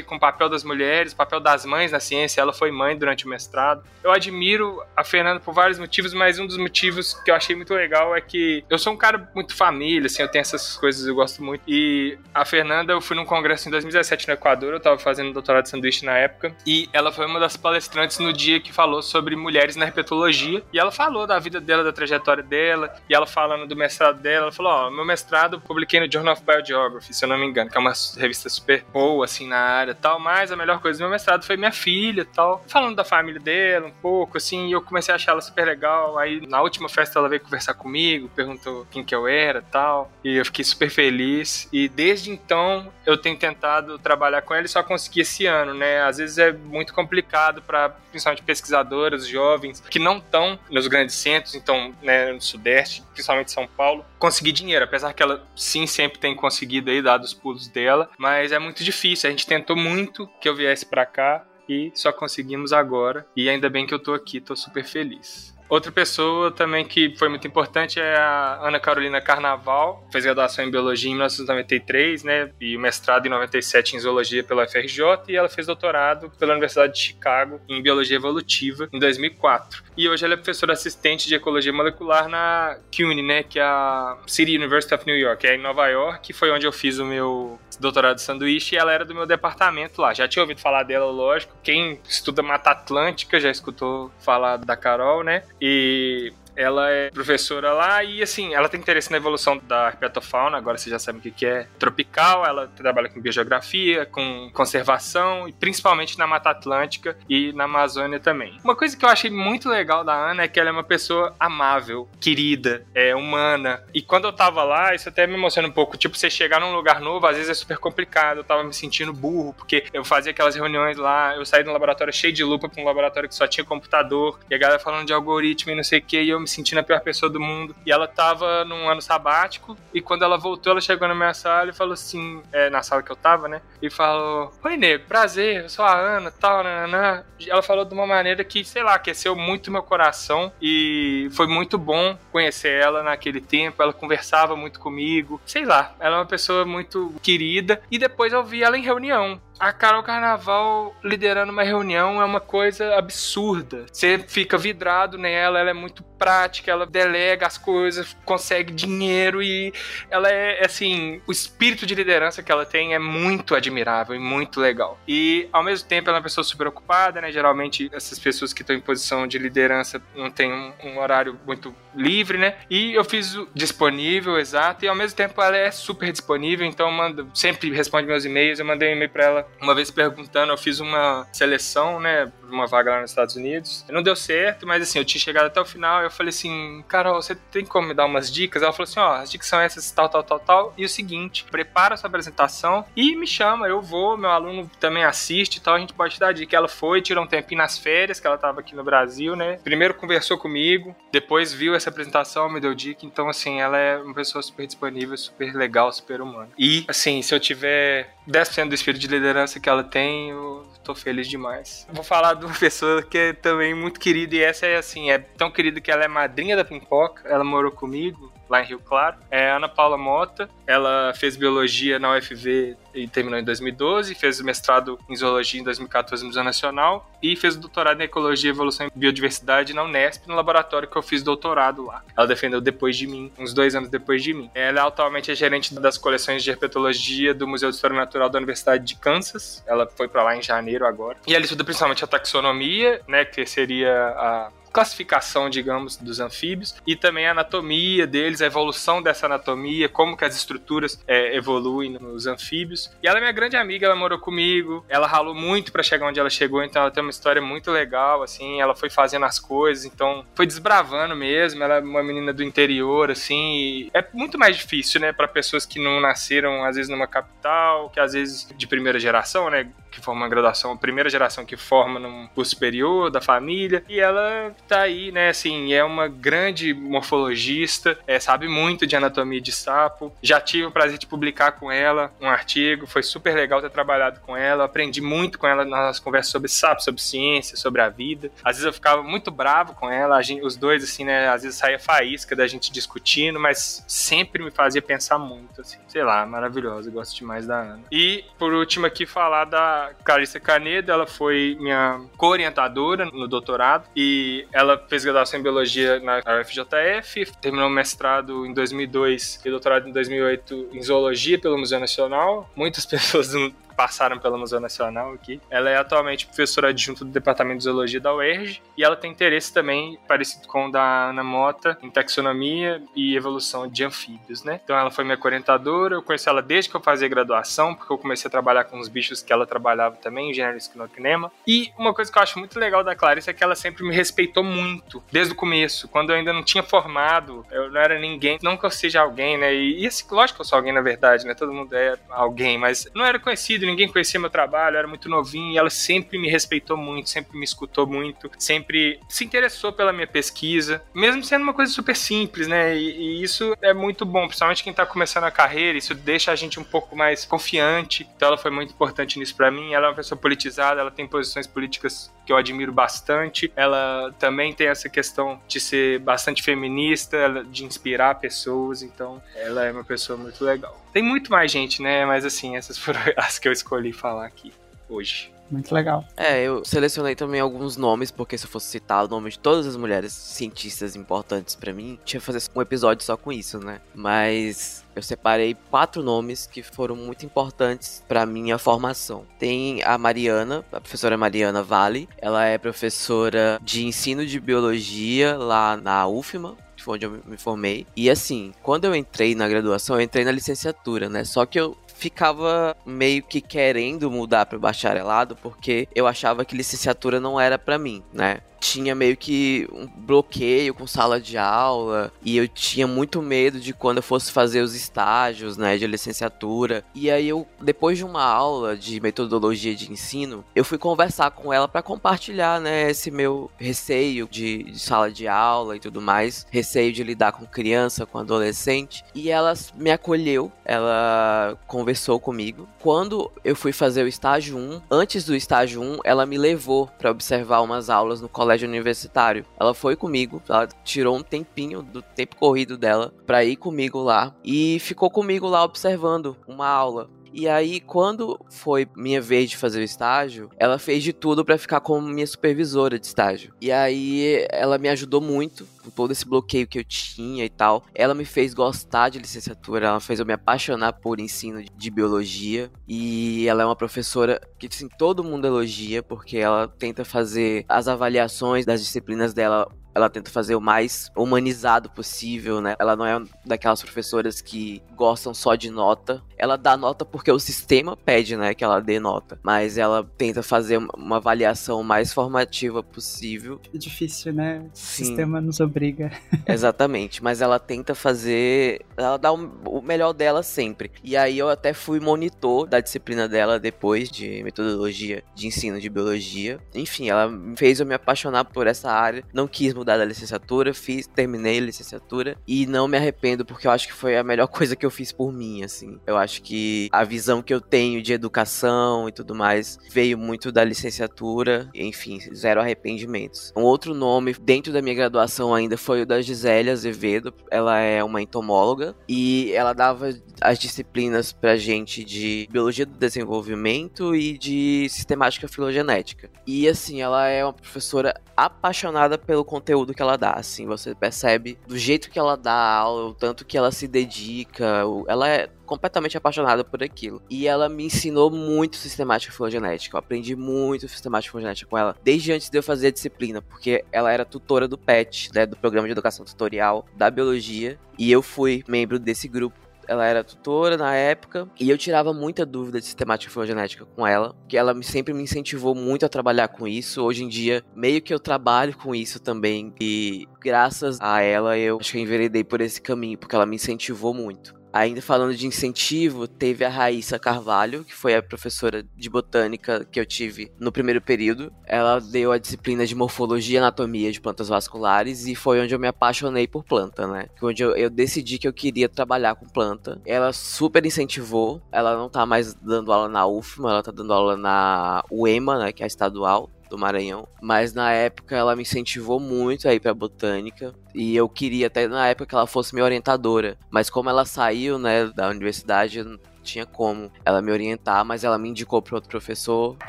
com o papel das mulheres, o papel das mães na ciência. Ela foi mãe durante o mestrado. Eu admiro a Fernanda por vários motivos, mas um dos motivos que eu achei muito legal é que eu sou um cara muito família, assim, eu tenho essas coisas, eu gosto muito. E a Fernanda, eu fui num congresso em 2017 no Equador, eu tava fazendo doutorado de sanduíche na época, e ela foi uma das palestrantes no dia que falou sobre mulheres na herpetologia, e ela falou da vida dela, da trajetória dela, e ela falando do mestrado dela, ela falou, ó, oh, meu mestrado publiquei no Journal of Biogeography, se eu não me engano, que é uma revista super boa, assim, na área tal, mas a melhor coisa do meu mestrado foi minha filha tal, falando da família dela um pouco, assim, eu comecei a achar ela super legal, aí na última festa ela veio conversar comigo, perguntou quem que eu era tal, e eu fiquei super feliz, e desde então eu tenho tentado trabalhar com ela e só consegui esse ano, né? Às vezes é muito complicado para principalmente pesquisadoras jovens que não estão nos grandes centros, então, né, no Sudeste, principalmente São Paulo, conseguir dinheiro, apesar que ela sim sempre tem conseguido aí, dado os pulos dela, mas é muito difícil. A gente tentou muito que eu viesse para cá e só conseguimos agora. E ainda bem que eu tô aqui, tô super feliz. Outra pessoa também que foi muito importante é a Ana Carolina Carnaval, fez graduação em biologia em 1993, né, e mestrado em 97 em zoologia pela FRJ e ela fez doutorado pela Universidade de Chicago em biologia evolutiva em 2004. E hoje ela é professora assistente de ecologia molecular na CUNY, né, que é a City University of New York, é em Nova York, que foi onde eu fiz o meu doutorado de sanduíche e ela era do meu departamento lá. Já tinha ouvido falar dela, lógico. Quem estuda Mata Atlântica já escutou falar da Carol, né? E ela é professora lá e, assim, ela tem interesse na evolução da herpetofauna, agora você já sabe o que é tropical, ela trabalha com biogeografia, com conservação e principalmente na Mata Atlântica e na Amazônia também. Uma coisa que eu achei muito legal da Ana é que ela é uma pessoa amável, querida, é humana. E quando eu tava lá, isso até me emociona um pouco. Tipo, você chegar num lugar novo, às vezes é super complicado. Eu tava me sentindo burro, porque eu fazia aquelas reuniões lá, eu saí um laboratório cheio de lupa pra um laboratório que só tinha computador, e a galera falando de algoritmo e não sei o que, e eu me sentindo a pior pessoa do mundo. E ela tava num ano sabático, e quando ela voltou, ela chegou na minha sala e falou assim, é, na sala que eu tava, né? E falou: Oi, nego, prazer, eu sou a Ana, tal, nananã. Ela falou de uma maneira que, sei lá, aqueceu muito meu coração e foi muito bom conhecer ela naquele tempo. Ela conversava muito comigo, sei lá, ela é uma pessoa muito querida. E depois eu vi ela em reunião a Carol Carnaval liderando uma reunião é uma coisa absurda. Você fica vidrado nela, ela é muito prática, ela delega as coisas, consegue dinheiro e ela é, assim, o espírito de liderança que ela tem é muito admirável e muito legal. E, ao mesmo tempo, ela é uma pessoa super ocupada, né? Geralmente, essas pessoas que estão em posição de liderança não têm um, um horário muito livre, né? E eu fiz disponível, exato, e ao mesmo tempo ela é super disponível, então mando, sempre responde meus e-mails. Eu mandei um e-mail pra ela uma vez perguntando, eu fiz uma seleção, né, uma vaga lá nos Estados Unidos. Não deu certo, mas assim, eu tinha chegado até o final, eu falei assim, Carol, você tem como me dar umas dicas? Ela falou assim, ó, as dicas são essas, tal, tal, tal, tal, e o seguinte, prepara sua apresentação e me chama, eu vou, meu aluno também assiste e tal, a gente pode te dar dica. Ela foi, tirou um tempinho nas férias, que ela tava aqui no Brasil, né, primeiro conversou comigo, depois viu essa apresentação, me deu dica, então assim, ela é uma pessoa super disponível, super legal, super humana. E, assim, se eu tiver 10% do espírito de liderança que ela tem, eu tô feliz demais. Vou falar de uma *laughs* pessoa que é também muito querida, e essa é assim, é tão querida que ela é madrinha da Pimpoca, ela morou comigo lá em Rio Claro. É Ana Paula Mota, ela fez biologia na UFV e terminou em 2012, fez mestrado em zoologia em 2014 no Museu Nacional e fez doutorado em ecologia, evolução e biodiversidade na Unesp, no laboratório que eu fiz doutorado lá. Ela defendeu depois de mim, uns dois anos depois de mim. Ela atualmente é gerente das coleções de herpetologia do Museu de História Natural da Universidade de Kansas. Ela foi para lá em janeiro agora. E ela estuda principalmente a taxonomia, né, que seria a classificação, digamos, dos anfíbios e também a anatomia deles, a evolução dessa anatomia, como que as estruturas é, evoluem nos anfíbios. E ela é minha grande amiga, ela morou comigo, ela ralou muito para chegar onde ela chegou, então ela tem uma história muito legal, assim, ela foi fazendo as coisas, então foi desbravando mesmo, ela é uma menina do interior, assim, é muito mais difícil, né, para pessoas que não nasceram, às vezes, numa capital, que às vezes de primeira geração, né, que forma uma graduação, a primeira geração que forma num curso superior da família, e ela tá aí, né, assim, é uma grande morfologista, é, sabe muito de anatomia de sapo. Já tive o prazer de publicar com ela um artigo, foi super legal ter trabalhado com ela, aprendi muito com ela nas conversas sobre sapo, sobre ciência, sobre a vida. Às vezes eu ficava muito bravo com ela, gente, os dois, assim, né, às vezes saía faísca da gente discutindo, mas sempre me fazia pensar muito, assim, sei lá, maravilhosa, gosto demais da Ana. E, por último aqui, falar da Clarissa Canedo, ela foi minha co-orientadora no doutorado e ela fez graduação em biologia na UFJF, terminou o mestrado em 2002 e doutorado em 2008 em zoologia pelo Museu Nacional. Muitas *laughs* pessoas passaram pelo Museu Nacional aqui. Ela é atualmente professora adjunta do Departamento de Zoologia da UERJ e ela tem interesse também, parecido com o da Ana Mota, em taxonomia e evolução de anfíbios, né? Então ela foi minha orientadora, eu conheci ela desde que eu fazia graduação, porque eu comecei a trabalhar com os bichos que ela trabalhava também, em gênero Esquinocnema. E uma coisa que eu acho muito legal da Clarice é que ela sempre me respeitou muito, desde o começo, quando eu ainda não tinha formado, eu não era ninguém, não que eu seja alguém, né? E, e assim, lógico que eu sou alguém na verdade, né? Todo mundo é alguém, mas não era conhecido ninguém conhecia meu trabalho, era muito novinho e ela sempre me respeitou muito, sempre me escutou muito, sempre se interessou pela minha pesquisa, mesmo sendo uma coisa super simples, né? E, e isso é muito bom, principalmente quem tá começando a carreira, isso deixa a gente um pouco mais confiante. Então ela foi muito importante nisso para mim. Ela é uma pessoa politizada, ela tem posições políticas que eu admiro bastante. Ela também tem essa questão de ser bastante feminista, de inspirar pessoas, então ela é uma pessoa muito legal. Tem muito mais gente, né? Mas assim, essas *laughs* foram as que eu escolhi falar aqui hoje. Muito legal. É, eu selecionei também alguns nomes, porque se eu fosse citar o nome de todas as mulheres cientistas importantes para mim, tinha que fazer um episódio só com isso, né? Mas eu separei quatro nomes que foram muito importantes para minha formação. Tem a Mariana, a professora Mariana Vale. Ela é professora de ensino de biologia lá na UFMA, foi onde eu me formei. E assim, quando eu entrei na graduação, eu entrei na licenciatura, né? Só que eu ficava meio que querendo mudar para bacharelado porque eu achava que licenciatura não era para mim, né? Tinha meio que um bloqueio com sala de aula e eu tinha muito medo de quando eu fosse fazer os estágios, né, de licenciatura. E aí eu, depois de uma aula de metodologia de ensino, eu fui conversar com ela para compartilhar, né, esse meu receio de, de, sala de aula e tudo mais, receio de lidar com criança, com adolescente. E ela me acolheu, ela conversou comigo. Quando eu fui fazer o estágio 1, antes do estágio 1, ela me levou para observar umas aulas no colégio universitário. Ela foi comigo, ela tirou um tempinho do tempo corrido dela para ir comigo lá e ficou comigo lá observando uma aula. E aí, quando foi minha vez de fazer o estágio, ela fez de tudo para ficar como minha supervisora de estágio. E aí, ela me ajudou muito todo esse bloqueio que eu tinha e tal. Ela me fez gostar de licenciatura, ela fez eu me apaixonar por ensino de biologia. E ela é uma professora que, assim, todo mundo elogia, porque ela tenta fazer as avaliações das disciplinas dela ela tenta fazer o mais humanizado possível, né? Ela não é daquelas professoras que gostam só de nota. Ela dá nota porque o sistema pede, né, que ela dê nota, mas ela tenta fazer uma avaliação mais formativa possível. É difícil, né? O Sim. sistema nos obriga. *laughs* Exatamente, mas ela tenta fazer, ela dá o melhor dela sempre. E aí eu até fui monitor da disciplina dela depois de metodologia de ensino de biologia. Enfim, ela fez eu me apaixonar por essa área. Não quis mudar da licenciatura, fiz, terminei a licenciatura e não me arrependo porque eu acho que foi a melhor *laughs* coisa que eu fiz por mim, assim. Eu acho que a visão que eu tenho de educação e tudo mais veio muito da licenciatura, enfim, zero arrependimentos. Um outro nome dentro da minha graduação ainda foi o da Gisele Azevedo. Ela é uma entomóloga e ela dava as disciplinas pra gente de biologia do desenvolvimento e de sistemática filogenética. E assim, ela é uma professora apaixonada pelo conteúdo que ela dá, assim, você percebe do jeito que ela dá a aula, o tanto que ela se dedica, ela é completamente apaixonada por aquilo. E ela me ensinou muito sistemática filogenética. Eu aprendi muito sistemática filogenética com ela desde antes de eu fazer a disciplina, porque ela era tutora do PET, né, do programa de educação tutorial da biologia, e eu fui membro desse grupo ela era tutora na época e eu tirava muita dúvida de sistemática filogenética com ela, que ela sempre me incentivou muito a trabalhar com isso. Hoje em dia, meio que eu trabalho com isso também e graças a ela eu acho que eu enveredei por esse caminho, porque ela me incentivou muito. Ainda falando de incentivo, teve a Raíssa Carvalho, que foi a professora de botânica que eu tive no primeiro período. Ela deu a disciplina de morfologia e anatomia de plantas vasculares e foi onde eu me apaixonei por planta, né? Onde eu, eu decidi que eu queria trabalhar com planta. Ela super incentivou. Ela não tá mais dando aula na UFMA, ela tá dando aula na UEMA, né, que é a estadual do Maranhão, mas na época ela me incentivou muito a ir pra botânica. E eu queria até na época que ela fosse minha orientadora, mas como ela saiu, né, da universidade, não tinha como ela me orientar, mas ela me indicou para outro professor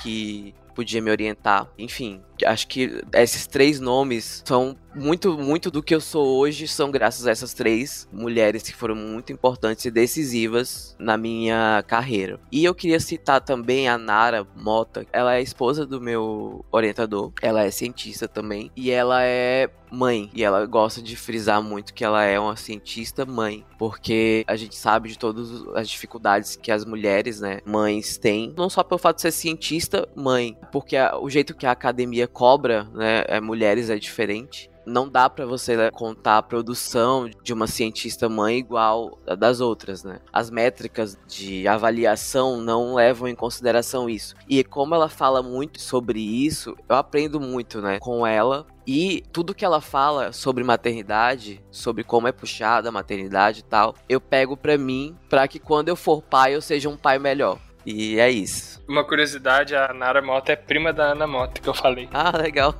que podia me orientar. Enfim, acho que esses três nomes são muito, muito do que eu sou hoje são graças a essas três mulheres que foram muito importantes e decisivas na minha carreira. E eu queria citar também a Nara Mota. Ela é esposa do meu orientador. Ela é cientista também. E ela é mãe. E ela gosta de frisar muito que ela é uma cientista mãe. Porque a gente sabe de todas as dificuldades que as mulheres, né, mães têm. Não só pelo fato de ser cientista, mãe. Porque o jeito que a academia cobra, né, é, mulheres é diferente não dá para você né, contar a produção de uma cientista mãe igual a das outras, né? As métricas de avaliação não levam em consideração isso. E como ela fala muito sobre isso, eu aprendo muito, né, com ela. E tudo que ela fala sobre maternidade, sobre como é puxada a maternidade e tal, eu pego pra mim, para que quando eu for pai eu seja um pai melhor. E é isso. Uma curiosidade, a Nara Mota é prima da Ana Mota, que eu falei. Ah, legal.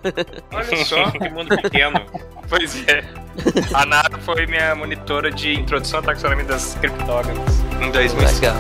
Olha só, *laughs* que mundo pequeno. Pois é. A Nara foi minha monitora de introdução à taxonomia das criptógamas em 2005. legal.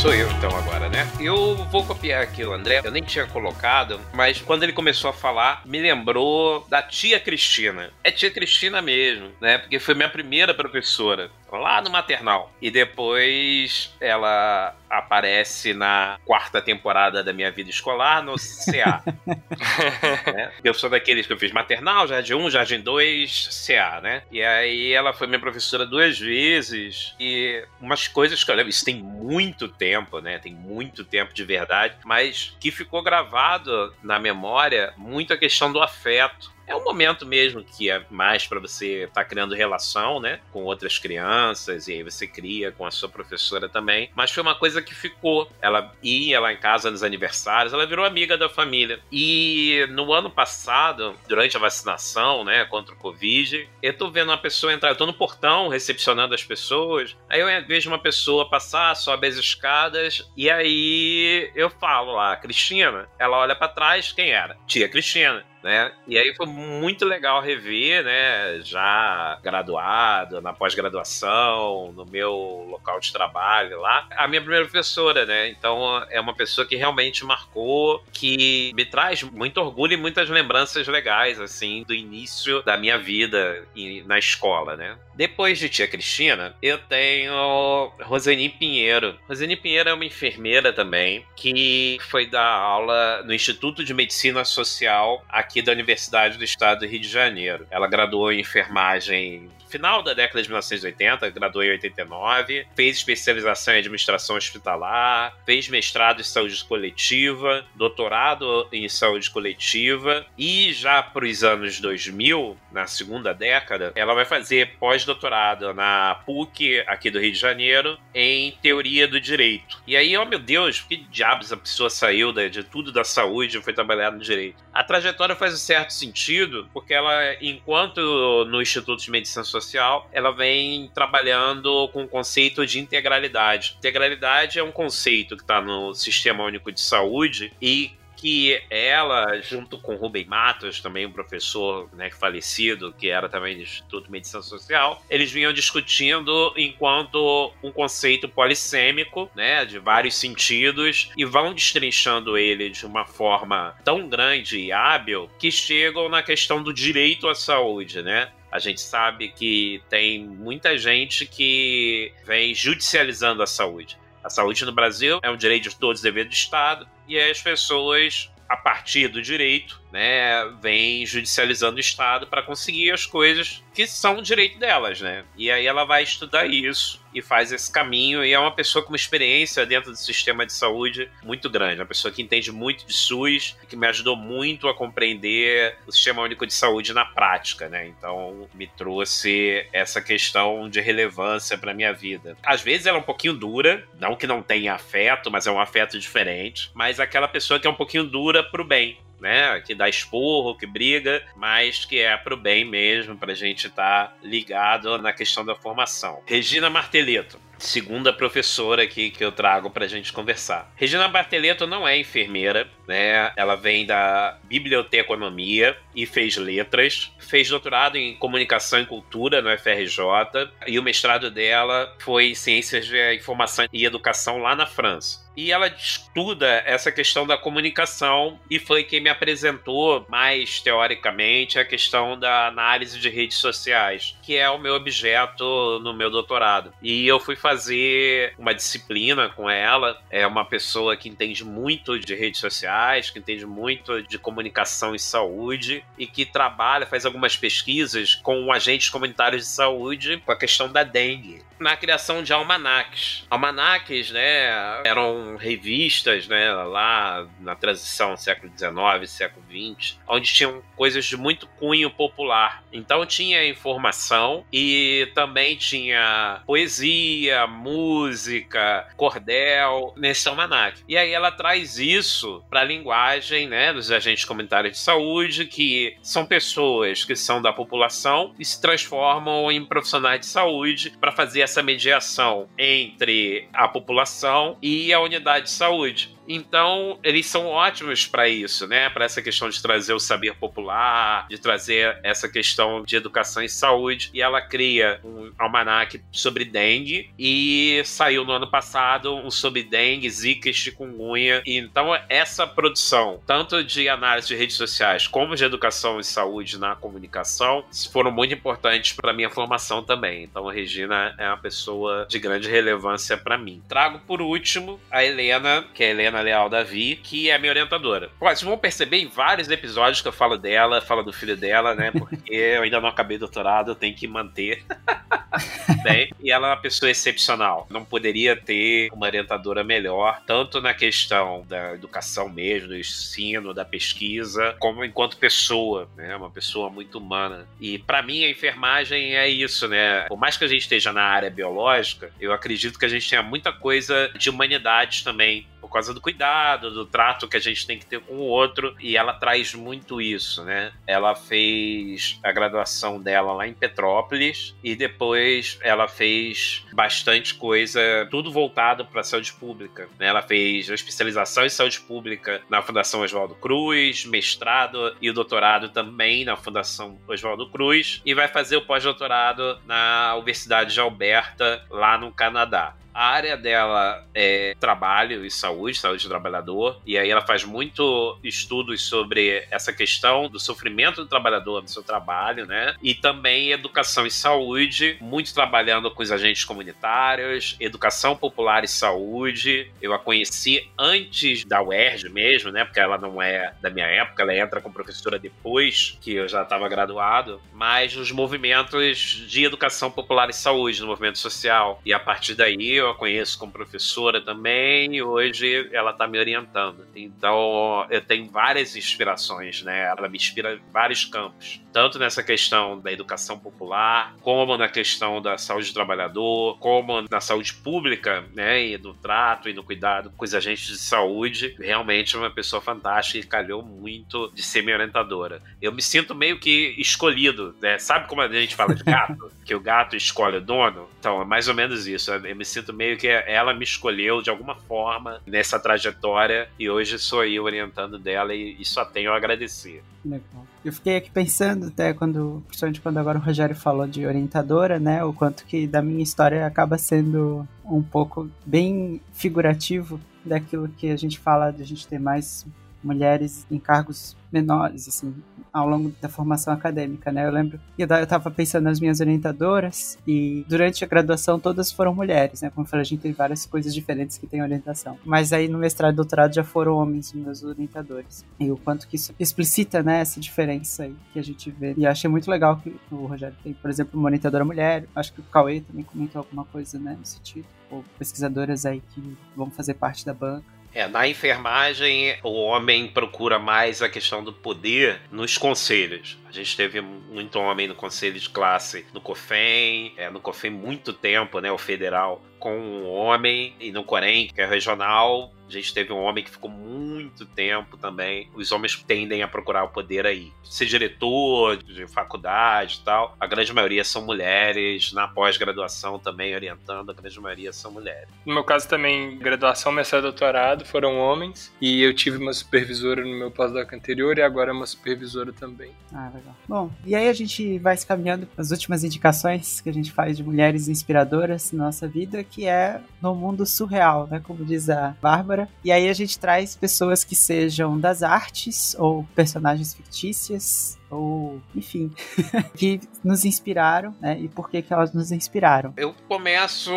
Sou eu então agora, né? Eu vou copiar aqui o André, eu nem tinha colocado, mas quando ele começou a falar, me lembrou da tia Cristina. É tia Cristina mesmo, né? Porque foi minha primeira professora lá no maternal. E depois ela aparece na quarta temporada da minha vida escolar no CA. *laughs* né? Eu sou daqueles que eu fiz maternal, jardim 1, jardim 2, CA, né? E aí ela foi minha professora duas vezes e umas coisas que eu lembro, isso tem muito tempo, né? Tem muito tempo de verdade, mas que ficou gravado na memória muito a questão do afeto é um momento mesmo que é mais para você estar tá criando relação, né, com outras crianças e aí você cria com a sua professora também. Mas foi uma coisa que ficou. Ela ia lá em casa nos aniversários, ela virou amiga da família. E no ano passado, durante a vacinação, né, contra o Covid, eu tô vendo uma pessoa entrar, eu tô no portão recepcionando as pessoas. Aí eu vejo uma pessoa passar, sobe as escadas e aí eu falo lá, Cristina, ela olha para trás, quem era? Tia Cristina né? E aí foi muito legal rever, né? Já graduado, na pós-graduação, no meu local de trabalho lá. A minha primeira professora, né? Então é uma pessoa que realmente marcou, que me traz muito orgulho e muitas lembranças legais, assim, do início da minha vida na escola, né? Depois de tia Cristina, eu tenho Roseni Pinheiro. Roseni Pinheiro é uma enfermeira também, que foi dar aula no Instituto de Medicina Social aqui da Universidade do Estado do Rio de Janeiro. Ela graduou em enfermagem final da década de 1980, graduou em 89, fez especialização em administração hospitalar, fez mestrado em saúde coletiva, doutorado em saúde coletiva e já para os anos 2000, na segunda década, ela vai fazer pós-doutorado na PUC aqui do Rio de Janeiro em teoria do direito. E aí, oh meu Deus, que diabos a pessoa saiu de, tudo da saúde e foi trabalhar no direito? A trajetória faz um certo sentido, porque ela, enquanto no Instituto de Medicina Social social, ela vem trabalhando com o conceito de integralidade. Integralidade é um conceito que está no Sistema Único de Saúde e que ela, junto com Rubem Matos, também um professor né, falecido, que era também do Instituto de Medicina Social, eles vinham discutindo enquanto um conceito polissêmico, né, de vários sentidos, e vão destrinchando ele de uma forma tão grande e hábil que chegam na questão do direito à saúde, né? A gente sabe que tem muita gente que vem judicializando a saúde. A saúde no Brasil é um direito de todos, dever do Estado, e as pessoas, a partir do direito, né, vem judicializando o Estado para conseguir as coisas que são direito delas, né? E aí ela vai estudar isso e faz esse caminho e é uma pessoa com uma experiência dentro do sistema de saúde muito grande, uma pessoa que entende muito de SUS, que me ajudou muito a compreender o sistema único de saúde na prática, né? Então me trouxe essa questão de relevância para minha vida. Às vezes ela é um pouquinho dura, não que não tenha afeto, mas é um afeto diferente, mas aquela pessoa que é um pouquinho dura pro bem, né? Que dá esporro, que briga, mas que é pro bem mesmo, pra gente estar tá ligado na questão da formação. Regina Martelito segunda professora aqui que eu trago pra gente conversar. Regina Barteleto não é enfermeira, né? Ela vem da biblioteconomia e fez letras, fez doutorado em comunicação e cultura no FRJ e o mestrado dela foi em ciências de informação e educação lá na França. E ela estuda essa questão da comunicação e foi quem me apresentou mais teoricamente a questão da análise de redes sociais, que é o meu objeto no meu doutorado. E eu fui fazer uma disciplina com ela. É uma pessoa que entende muito de redes sociais, que entende muito de comunicação e saúde e que trabalha, faz algumas pesquisas com agentes comunitários de saúde com a questão da dengue na criação de almanacs. Almanacs, né, eram revistas, né, lá na transição século XIX, século XX, onde tinham coisas de muito cunho popular. Então tinha informação e também tinha poesia, música, cordel nesse almanac. E aí ela traz isso para a linguagem, né, dos agentes comunitários de saúde, que são pessoas que são da população e se transformam em profissionais de saúde para fazer essa mediação entre a população e a unidade de saúde. Então, eles são ótimos para isso, né? Para essa questão de trazer o saber popular, de trazer essa questão de educação e saúde. E ela cria um almanac sobre dengue e saiu no ano passado um sobre dengue, zika e chikungunya. Então, essa produção, tanto de análise de redes sociais como de educação e saúde na comunicação, foram muito importantes para minha formação também. Então, a Regina é uma pessoa de grande relevância para mim. Trago por último a Helena, que é a Helena Leal Davi, que é minha orientadora. Vocês vão perceber em vários episódios que eu falo dela, falo do filho dela, né? Porque *laughs* eu ainda não acabei doutorado, eu tenho que manter. *laughs* Bem, e ela é uma pessoa excepcional. Não poderia ter uma orientadora melhor, tanto na questão da educação mesmo, do ensino, da pesquisa, como enquanto pessoa, né? Uma pessoa muito humana. E para mim a enfermagem é isso, né? Por mais que a gente esteja na área biológica, eu acredito que a gente tenha muita coisa de humanidades também por causa do cuidado, do trato que a gente tem que ter com o outro, e ela traz muito isso, né? Ela fez a graduação dela lá em Petrópolis e depois ela fez bastante coisa, tudo voltado para a saúde pública. Né? Ela fez a especialização em saúde pública na Fundação Oswaldo Cruz, mestrado e o doutorado também na Fundação Oswaldo Cruz, e vai fazer o pós-doutorado na Universidade de Alberta, lá no Canadá. A área dela é trabalho e saúde, saúde do trabalhador, e aí ela faz muito estudos sobre essa questão do sofrimento do trabalhador no seu trabalho, né? E também educação e saúde, muito trabalhando com os agentes comunitários, educação popular e saúde. Eu a conheci antes da UERJ mesmo, né? Porque ela não é da minha época, ela entra como professora depois que eu já estava graduado, mas nos movimentos de educação popular e saúde, no movimento social. E a partir daí eu a conheço como professora também, e hoje ela está me orientando. Então, eu tenho várias inspirações, né? Ela me inspira em vários campos, tanto nessa questão da educação popular, como na questão da saúde do trabalhador, como na saúde pública, né? E no trato e no cuidado com os agentes de saúde. Realmente uma pessoa fantástica e calhou muito de ser minha orientadora. Eu me sinto meio que escolhido, né? Sabe como a gente fala de gato? *laughs* que o gato escolhe o dono? Então, é mais ou menos isso. Eu me sinto meio que ela me escolheu de alguma forma nessa trajetória e hoje sou eu orientando dela e, e só tenho a agradecer. Legal. Eu fiquei aqui pensando até quando, principalmente quando agora o Rogério falou de orientadora, né? O quanto que da minha história acaba sendo um pouco bem figurativo daquilo que a gente fala de a gente ter mais mulheres em cargos menores, assim, ao longo da formação acadêmica, né? Eu lembro que eu tava pensando nas minhas orientadoras e durante a graduação todas foram mulheres, né? Como eu falei, a gente tem várias coisas diferentes que tem orientação. Mas aí no mestrado e doutorado já foram homens os meus orientadores. E o quanto que isso explicita, né, essa diferença aí que a gente vê. E achei muito legal que o Rogério tem, por exemplo, uma orientadora mulher. Acho que o Cauê também comentou alguma coisa, né, nesse sentido. Ou pesquisadoras aí que vão fazer parte da banca. É, na enfermagem, o homem procura mais a questão do poder nos conselhos. A gente teve muito homem no conselho de classe no COFEM, é, no COFEM muito tempo, né, o federal, com um homem, e no Corém, que é regional, a gente teve um homem que ficou muito tempo também. Os homens tendem a procurar o poder aí. Ser diretor de faculdade e tal. A grande maioria são mulheres. Na pós-graduação também orientando, a grande maioria são mulheres. No meu caso também, graduação, mestrado e doutorado foram homens. E eu tive uma supervisora no meu pós-doc anterior e agora uma supervisora também. Ah, legal. Bom, e aí a gente vai se caminhando para as últimas indicações que a gente faz de mulheres inspiradoras na nossa vida, que é no mundo surreal, né? Como diz a Bárbara. E aí a gente traz pessoas que sejam das artes ou personagens fictícias ou enfim, *laughs* que nos inspiraram, né? E por que que elas nos inspiraram? Eu começo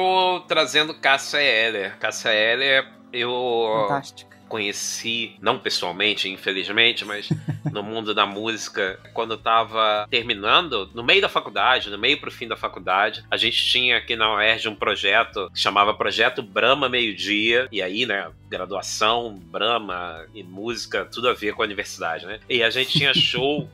trazendo Cássia Eller. Cássia Eller, eu Fantástica conheci, não pessoalmente, infelizmente, mas *laughs* no mundo da música, quando eu tava terminando, no meio da faculdade, no meio pro fim da faculdade, a gente tinha aqui na UERJ um projeto que chamava Projeto Brahma Meio Dia, e aí, né, graduação, Brahma e música, tudo a ver com a universidade, né? E a gente tinha *laughs* show,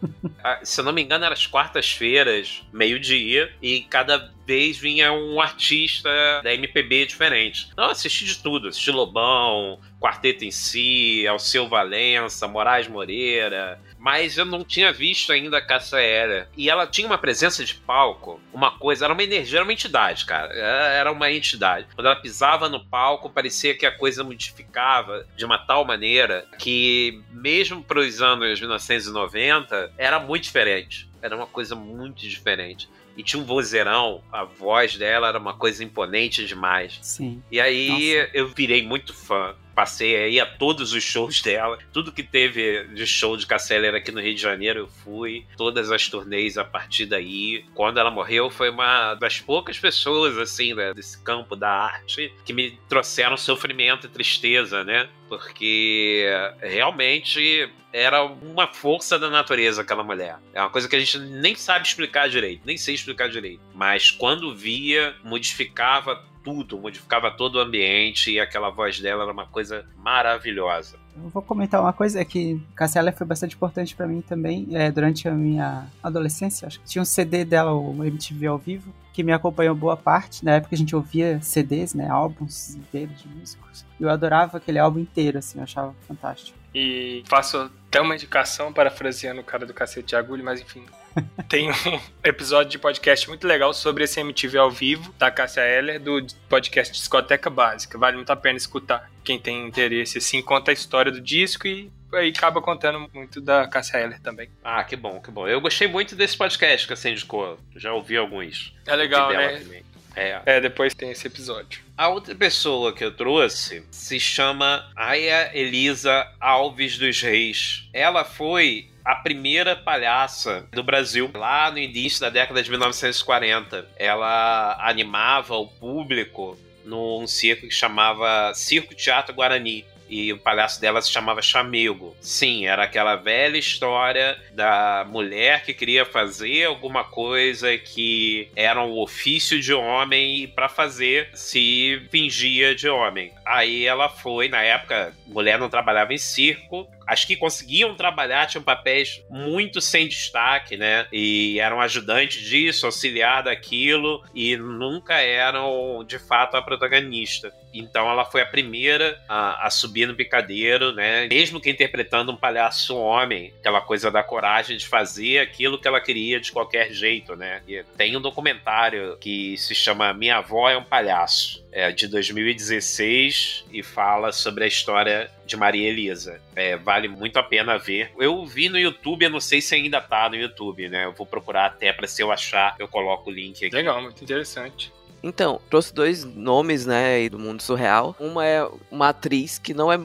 se eu não me engano, era as quartas-feiras, meio-dia, e cada vez vinha um artista da MPB diferente. Então, eu assisti de tudo, assisti Lobão, Quarteto em Si, Alceu Valença, Moraes Moreira, mas eu não tinha visto ainda a Cássia Eller. E ela tinha uma presença de palco, uma coisa, era uma energia, era uma entidade, cara. Era uma entidade. Quando ela pisava no palco, parecia que a coisa modificava de uma tal maneira que, mesmo para os anos 1990, era muito diferente. Era uma coisa muito diferente e tinha um vozeirão, a voz dela era uma coisa imponente demais. Sim. E aí Nossa. eu virei muito fã. Passei aí a todos os shows dela. Tudo que teve de show de Casseller aqui no Rio de Janeiro, eu fui. Todas as turnês a partir daí. Quando ela morreu, foi uma das poucas pessoas, assim, né, desse campo da arte que me trouxeram sofrimento e tristeza, né? Porque realmente era uma força da natureza aquela mulher. É uma coisa que a gente nem sabe explicar direito, nem sei explicar direito. Mas quando via, modificava tudo, modificava todo o ambiente e aquela voz dela era uma coisa maravilhosa. Eu vou comentar uma coisa, é que Cassia foi bastante importante pra mim também, é, durante a minha adolescência, acho que tinha um CD dela, o MTV ao vivo, que me acompanhou boa parte, na época a gente ouvia CDs, né, álbuns inteiros de músicos, e eu adorava aquele álbum inteiro, assim, eu achava fantástico. E faço até uma indicação, parafraseando o cara do cacete de agulha, mas enfim. *laughs* Tem um episódio de podcast muito legal sobre esse MTV ao vivo, da Cássia Eller, do podcast Discoteca Básica. Vale muito a pena escutar. Quem tem interesse, assim, conta a história do disco e aí acaba contando muito da Cássia Eller também. Ah, que bom, que bom. Eu gostei muito desse podcast que você indicou. Já ouvi alguns. É legal, né? também. É. É, depois tem esse episódio. A outra pessoa que eu trouxe se chama Aya Elisa Alves dos Reis. Ela foi a primeira palhaça do Brasil, lá no início da década de 1940. Ela animava o público num circo que chamava Circo Teatro Guarani. E o palhaço dela se chamava Chamego. Sim, era aquela velha história da mulher que queria fazer alguma coisa que era um ofício de homem e para fazer se fingia de homem. Aí ela foi, na época, mulher não trabalhava em circo, as que conseguiam trabalhar tinham papéis muito sem destaque, né? E eram ajudantes disso, auxiliar daquilo, e nunca eram de fato a protagonista. Então ela foi a primeira a, a subir no picadeiro, né? Mesmo que interpretando um palhaço homem, aquela coisa da coragem de fazer aquilo que ela queria de qualquer jeito, né? E tem um documentário que se chama Minha Avó é um Palhaço. É de 2016 e fala sobre a história de Maria Elisa. É, vale muito a pena ver. Eu vi no YouTube, eu não sei se ainda tá no YouTube, né? Eu vou procurar até para se eu achar, eu coloco o link aqui. Legal, muito interessante. Então, trouxe dois nomes, né, aí do mundo surreal. Uma é uma atriz que não é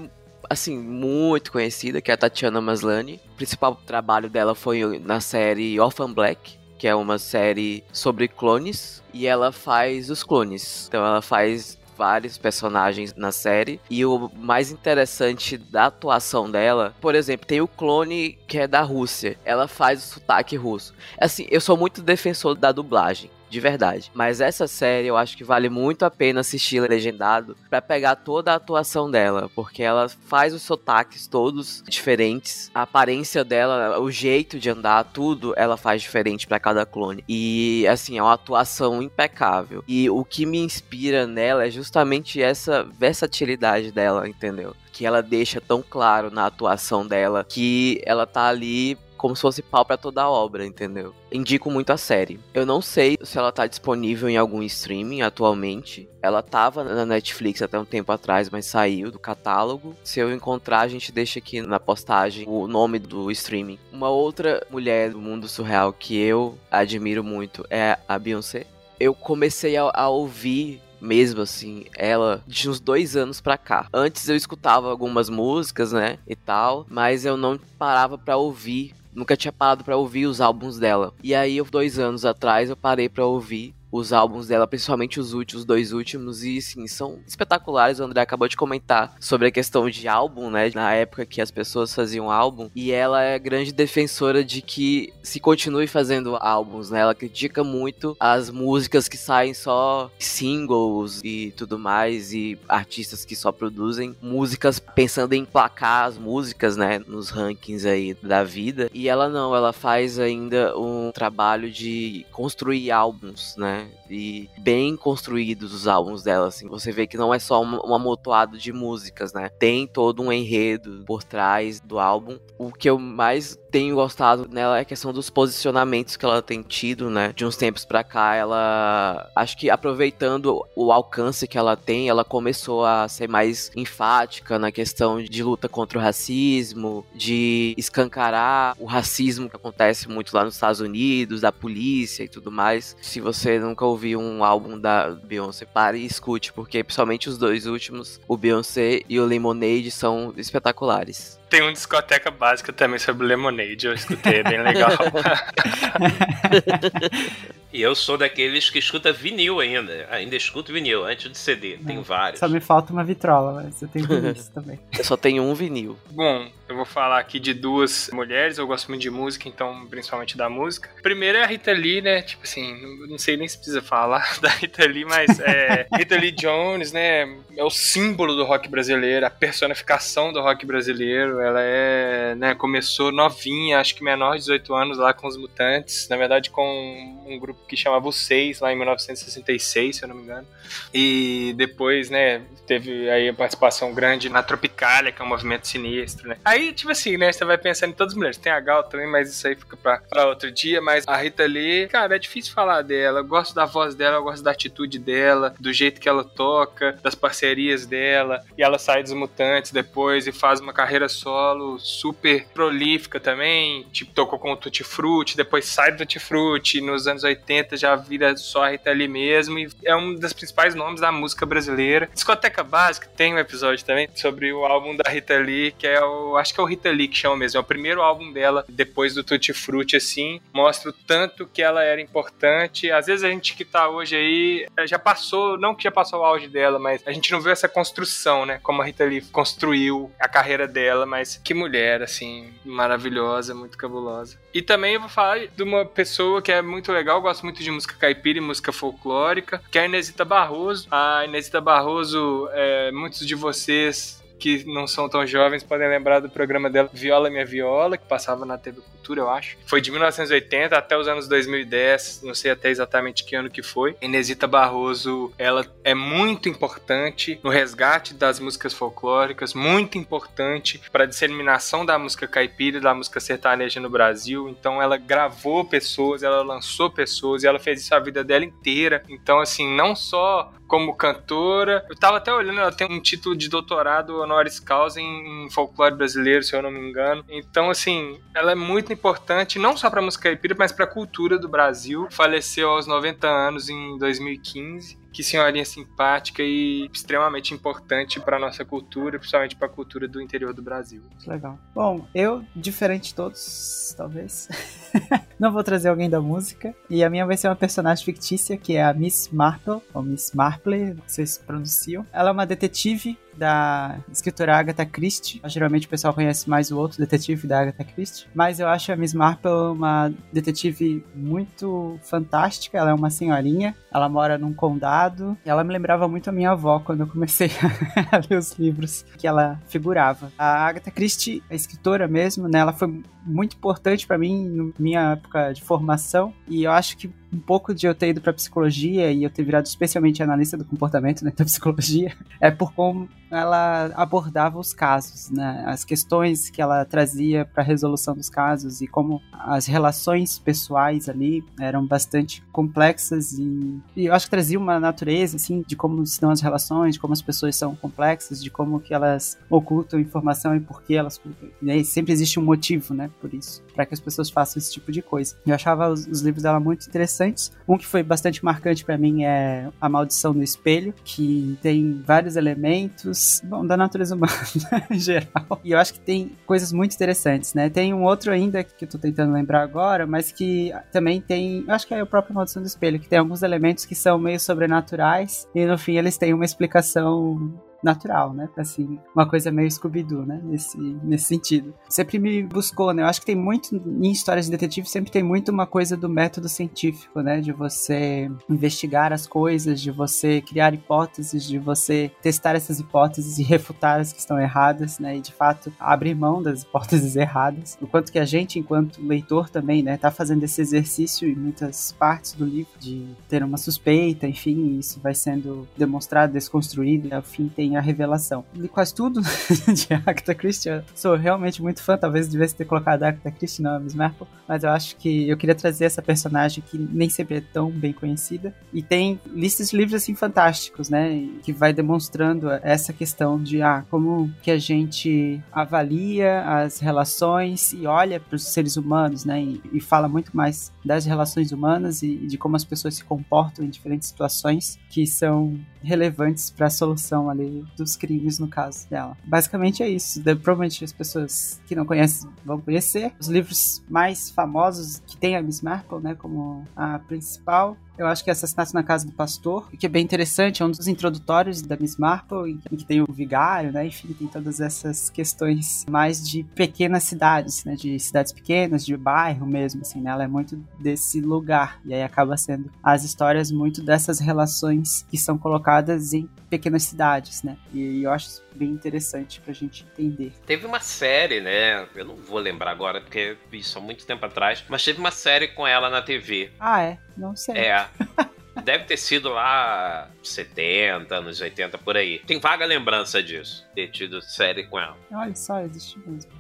assim, muito conhecida, que é a Tatiana Maslany. O principal trabalho dela foi na série Orphan Black, que é uma série sobre clones, e ela faz os clones. Então ela faz vários personagens na série. E o mais interessante da atuação dela, por exemplo, tem o clone que é da Rússia. Ela faz o sotaque russo. Assim, eu sou muito defensor da dublagem. De verdade. Mas essa série eu acho que vale muito a pena assistir legendado para pegar toda a atuação dela, porque ela faz os sotaques todos diferentes, a aparência dela, o jeito de andar, tudo ela faz diferente para cada clone. E assim, é uma atuação impecável. E o que me inspira nela é justamente essa versatilidade dela, entendeu? Que ela deixa tão claro na atuação dela que ela tá ali como se fosse pau pra toda a obra, entendeu? Indico muito a série. Eu não sei se ela tá disponível em algum streaming atualmente. Ela tava na Netflix até um tempo atrás, mas saiu do catálogo. Se eu encontrar, a gente deixa aqui na postagem o nome do streaming. Uma outra mulher do mundo surreal que eu admiro muito é a Beyoncé. Eu comecei a, a ouvir mesmo assim, ela de uns dois anos pra cá. Antes eu escutava algumas músicas, né, e tal, mas eu não parava pra ouvir. Nunca tinha parado pra ouvir os álbuns dela. E aí, dois anos atrás, eu parei pra ouvir os álbuns dela, principalmente os últimos, os dois últimos, e sim, são espetaculares. O André acabou de comentar sobre a questão de álbum, né? Na época que as pessoas faziam álbum, e ela é grande defensora de que se continue fazendo álbuns, né? Ela critica muito as músicas que saem só singles e tudo mais, e artistas que só produzem músicas pensando em placar as músicas, né? Nos rankings aí da vida. E ela não, ela faz ainda um trabalho de construir álbuns, né? Né? E bem construídos os álbuns dela, assim. Você vê que não é só um, um amontoado de músicas, né? Tem todo um enredo por trás do álbum. O que eu mais tenho gostado nela é a questão dos posicionamentos que ela tem tido, né? De uns tempos pra cá, ela. Acho que aproveitando o alcance que ela tem, ela começou a ser mais enfática na questão de luta contra o racismo, de escancarar o racismo que acontece muito lá nos Estados Unidos, da polícia e tudo mais. Se você nunca ouviu um álbum da Beyoncé, pare e escute, porque principalmente os dois últimos, o Beyoncé e o Lemonade, são espetaculares. Tem um discoteca básica também sobre Lemonade, eu escutei, é bem legal. *laughs* E eu sou daqueles que escuta vinil ainda. Ainda escuto vinil, antes de CD. Tem vários. Só me falta uma vitrola, mas eu tenho isso também. *laughs* Eu só tenho um vinil. Bom, eu vou falar aqui de duas mulheres, eu gosto muito de música, então principalmente da música. Primeiro é a Rita Lee, né? Tipo assim, não sei nem se precisa falar *laughs* da Rita Lee, mas é Rita Lee Jones, né? É o símbolo do rock brasileiro, a personificação do rock brasileiro. Ela é, né, começou novinha, acho que menor de 18 anos lá com os Mutantes, na verdade com um grupo que chamava Seis, lá em 1966, se eu não me engano. E depois, né, teve aí a participação grande na Tropicália, que é um movimento sinistro, né? Aí, tipo assim, né, você vai pensando em todas as mulheres. Tem a Gal também, mas isso aí fica pra, outro dia. Mas a Rita Lee, cara, é difícil falar dela. Eu gosto da voz dela, eu gosto da atitude dela, do jeito que ela toca, das parcerias dela. E ela sai dos Mutantes depois e faz uma carreira solo super prolífica também. Tipo, tocou com o Tutti Frutti, depois sai do Tutti Frutti. Nos anos 80 já vira só Rita Lee mesmo. E é um dos principais nomes da música brasileira. Discoteca Básica tem um episódio também sobre o álbum da Rita Lee, que é o. Acho que é o Rita Lee que chama mesmo. É o primeiro álbum dela depois do Tutti Frutti, assim. Mostra o tanto que ela era importante. Às vezes a gente que tá hoje aí eh, já passou, não que já passou o auge dela, mas a gente não viu essa construção, né? Como a Rita Lee construiu a carreira dela, mas que mulher, assim, maravilhosa, muito cabulosa. E também eu vou falar de uma pessoa que é muito legal, gosto muito de música caipira e música folclórica, que é a Inesita Barroso. A Inesita Barroso, é, muitos de vocês que não são tão jovens podem lembrar do programa dela Viola Minha Viola, que passava na TV Cultura, eu acho. Foi de 1980 até os anos 2010, não sei até exatamente que ano que foi. Inesita Barroso, ela é muito importante no resgate das músicas folclóricas, muito importante para a disseminação da música caipira da música sertaneja no Brasil. Então ela gravou pessoas, ela lançou pessoas e ela fez isso a vida dela inteira. Então assim, não só como cantora. Eu tava até olhando, ela tem um título de doutorado honoris causa em folclore brasileiro, se eu não me engano. Então, assim, ela é muito importante, não só pra música caipira, mas pra cultura do Brasil. Faleceu aos 90 anos em 2015 que senhorinha simpática e extremamente importante para nossa cultura, principalmente para a cultura do interior do Brasil. Legal. Bom, eu, diferente de todos, talvez, *laughs* não vou trazer alguém da música. E a minha vai ser uma personagem fictícia, que é a Miss Marple, ou Miss Marple, vocês pronunciam. Ela é uma detetive da escritora Agatha Christie. Geralmente o pessoal conhece mais o outro detetive da Agatha Christie. Mas eu acho a Miss Marple uma detetive muito fantástica. Ela é uma senhorinha. Ela mora num condado. E ela me lembrava muito a minha avó quando eu comecei *laughs* a ler os livros que ela figurava. A Agatha Christie, a escritora mesmo, né? Ela foi muito importante para mim na minha época de formação. E eu acho que um pouco de eu ter ido para psicologia e eu ter virado especialmente analista do comportamento né, *laughs* da psicologia é por como ela abordava os casos, né, as questões que ela trazia para a resolução dos casos e como as relações pessoais ali eram bastante complexas e, e eu acho que trazia uma natureza assim de como se dão as relações, de como as pessoas são complexas, de como que elas ocultam informação e por que elas. Né, sempre existe um motivo, né, por isso, para que as pessoas façam esse tipo de coisa. Eu achava os, os livros dela muito interessantes. Um que foi bastante marcante para mim é A Maldição do Espelho, que tem vários elementos, bom, da natureza humana *laughs* em geral. E eu acho que tem coisas muito interessantes, né? Tem um outro ainda que eu tô tentando lembrar agora, mas que também tem, eu acho que é o próprio Maldição do Espelho, que tem alguns elementos que são meio sobrenaturais e no fim eles têm uma explicação natural, né? Assim, uma coisa meio Scooby-Doo, né? Nesse, nesse sentido. Sempre me buscou, né? Eu acho que tem muito, em histórias de detetive, sempre tem muito uma coisa do método científico, né? De você investigar as coisas, de você criar hipóteses, de você testar essas hipóteses e refutar as que estão erradas, né? E de fato abrir mão das hipóteses erradas. O quanto que a gente, enquanto leitor também, né, tá fazendo esse exercício em muitas partes do livro de ter uma suspeita, enfim, isso vai sendo demonstrado, desconstruído, e ao fim tem a revelação. Li quase tudo *laughs* de Agatha Christie, eu sou realmente muito fã, talvez devesse ter colocado Agatha Christie, não a Miss Marple, mas eu acho que eu queria trazer essa personagem que nem sempre é tão bem conhecida, e tem listas de livros assim fantásticos, né, que vai demonstrando essa questão de ah, como que a gente avalia as relações e olha para os seres humanos, né, e, e fala muito mais das relações humanas e de como as pessoas se comportam em diferentes situações que são relevantes para a solução ali dos crimes no caso dela. Basicamente é isso. De, provavelmente as pessoas que não conhecem vão conhecer. Os livros mais famosos que tem a Miss Marple, né, como a principal, eu acho que é Assassinato na Casa do Pastor, que é bem interessante, é um dos introdutórios da Miss Marple, em que tem o vigário, né? Enfim, tem todas essas questões mais de pequenas cidades, né? De cidades pequenas, de bairro mesmo, assim, né? Ela é muito desse lugar. E aí acaba sendo as histórias muito dessas relações que são colocadas em pequenas cidades, né? E eu acho bem interessante pra gente entender. Teve uma série, né? Eu não vou lembrar agora, porque vi isso há muito tempo atrás, mas teve uma série com ela na TV. Ah, é? Não sei. É. *laughs* Deve ter sido lá 70, anos 80, por aí. Tem vaga lembrança disso, ter tido série com ela. Olha só, existe mesmo.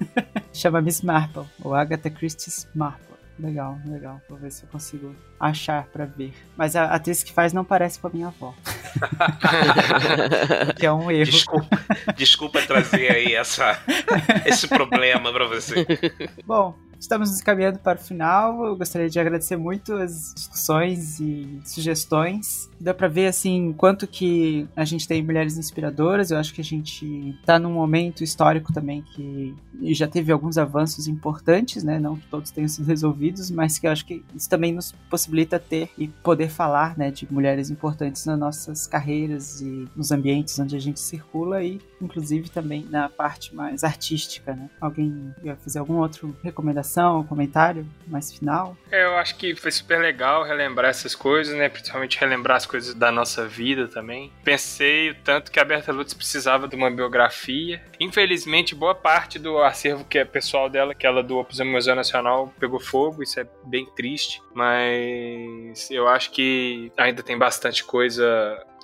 *laughs* Chama Miss Marple, ou Agatha Christie's Marple. Legal, legal. Vou ver se eu consigo achar pra ver. Mas a atriz que faz não parece com a minha avó. *laughs* que é um erro. Desculpa, desculpa trazer aí essa, esse problema pra você. Bom, estamos nos caminhando para o final. Eu gostaria de agradecer muito as discussões e sugestões. Dá para ver assim quanto que a gente tem mulheres inspiradoras. Eu acho que a gente está num momento histórico também que já teve alguns avanços importantes, né? Não que todos tenham sido resolvidos, mas que eu acho que isso também nos possibilita ter e poder falar, né, de mulheres importantes nas nossas carreiras e nos ambientes onde a gente circula e inclusive também na parte mais artística, né? Alguém ia fazer alguma outra recomendação, comentário mais final? É, eu acho que foi super legal relembrar essas coisas, né? Principalmente relembrar as coisas da nossa vida também. Pensei o tanto que a Berta Lutz precisava de uma biografia. Infelizmente, boa parte do acervo que é pessoal dela, que ela doou para o Museu Nacional, pegou fogo. Isso é bem triste, mas eu acho que ainda tem bastante coisa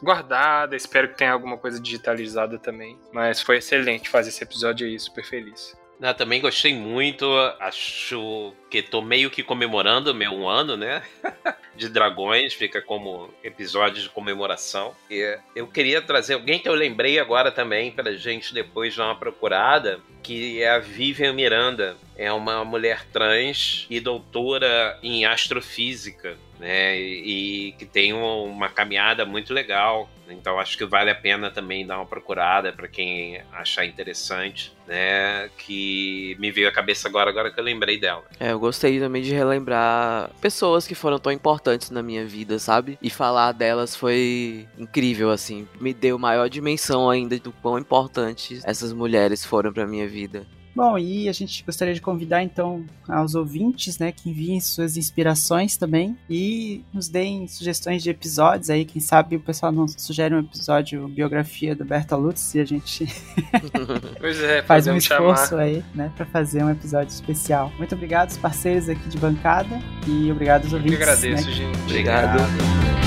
guardada. Espero que tenha alguma coisa digitalizada também. Mas foi excelente fazer esse episódio aí, super feliz. Eu também gostei muito. Acho que tô meio que comemorando meu um ano, né? *laughs* de dragões, fica como episódio de comemoração. E eu queria trazer alguém que eu lembrei agora também pra gente depois dar uma procurada, que é a Vivian Miranda. É uma mulher trans e doutora em astrofísica, né? E, e que tem uma caminhada muito legal. Então acho que vale a pena também dar uma procurada para quem achar interessante, né? Que me veio à cabeça agora, agora que eu lembrei dela. É, eu gostei também de relembrar pessoas que foram tão importantes na minha vida, sabe? E falar delas foi incrível, assim. Me deu maior dimensão ainda do quão importantes essas mulheres foram pra minha vida. Bom, e a gente gostaria de convidar então aos ouvintes, né, que enviem suas inspirações também e nos deem sugestões de episódios aí, quem sabe o pessoal não sugere um episódio biografia do Berta Lutz e a gente *laughs* Pois é, faz um esforço chamar. aí, né, para fazer um episódio especial. Muito obrigado aos parceiros aqui de bancada e obrigado aos Eu que ouvintes. agradeço, né, gente. Obrigado.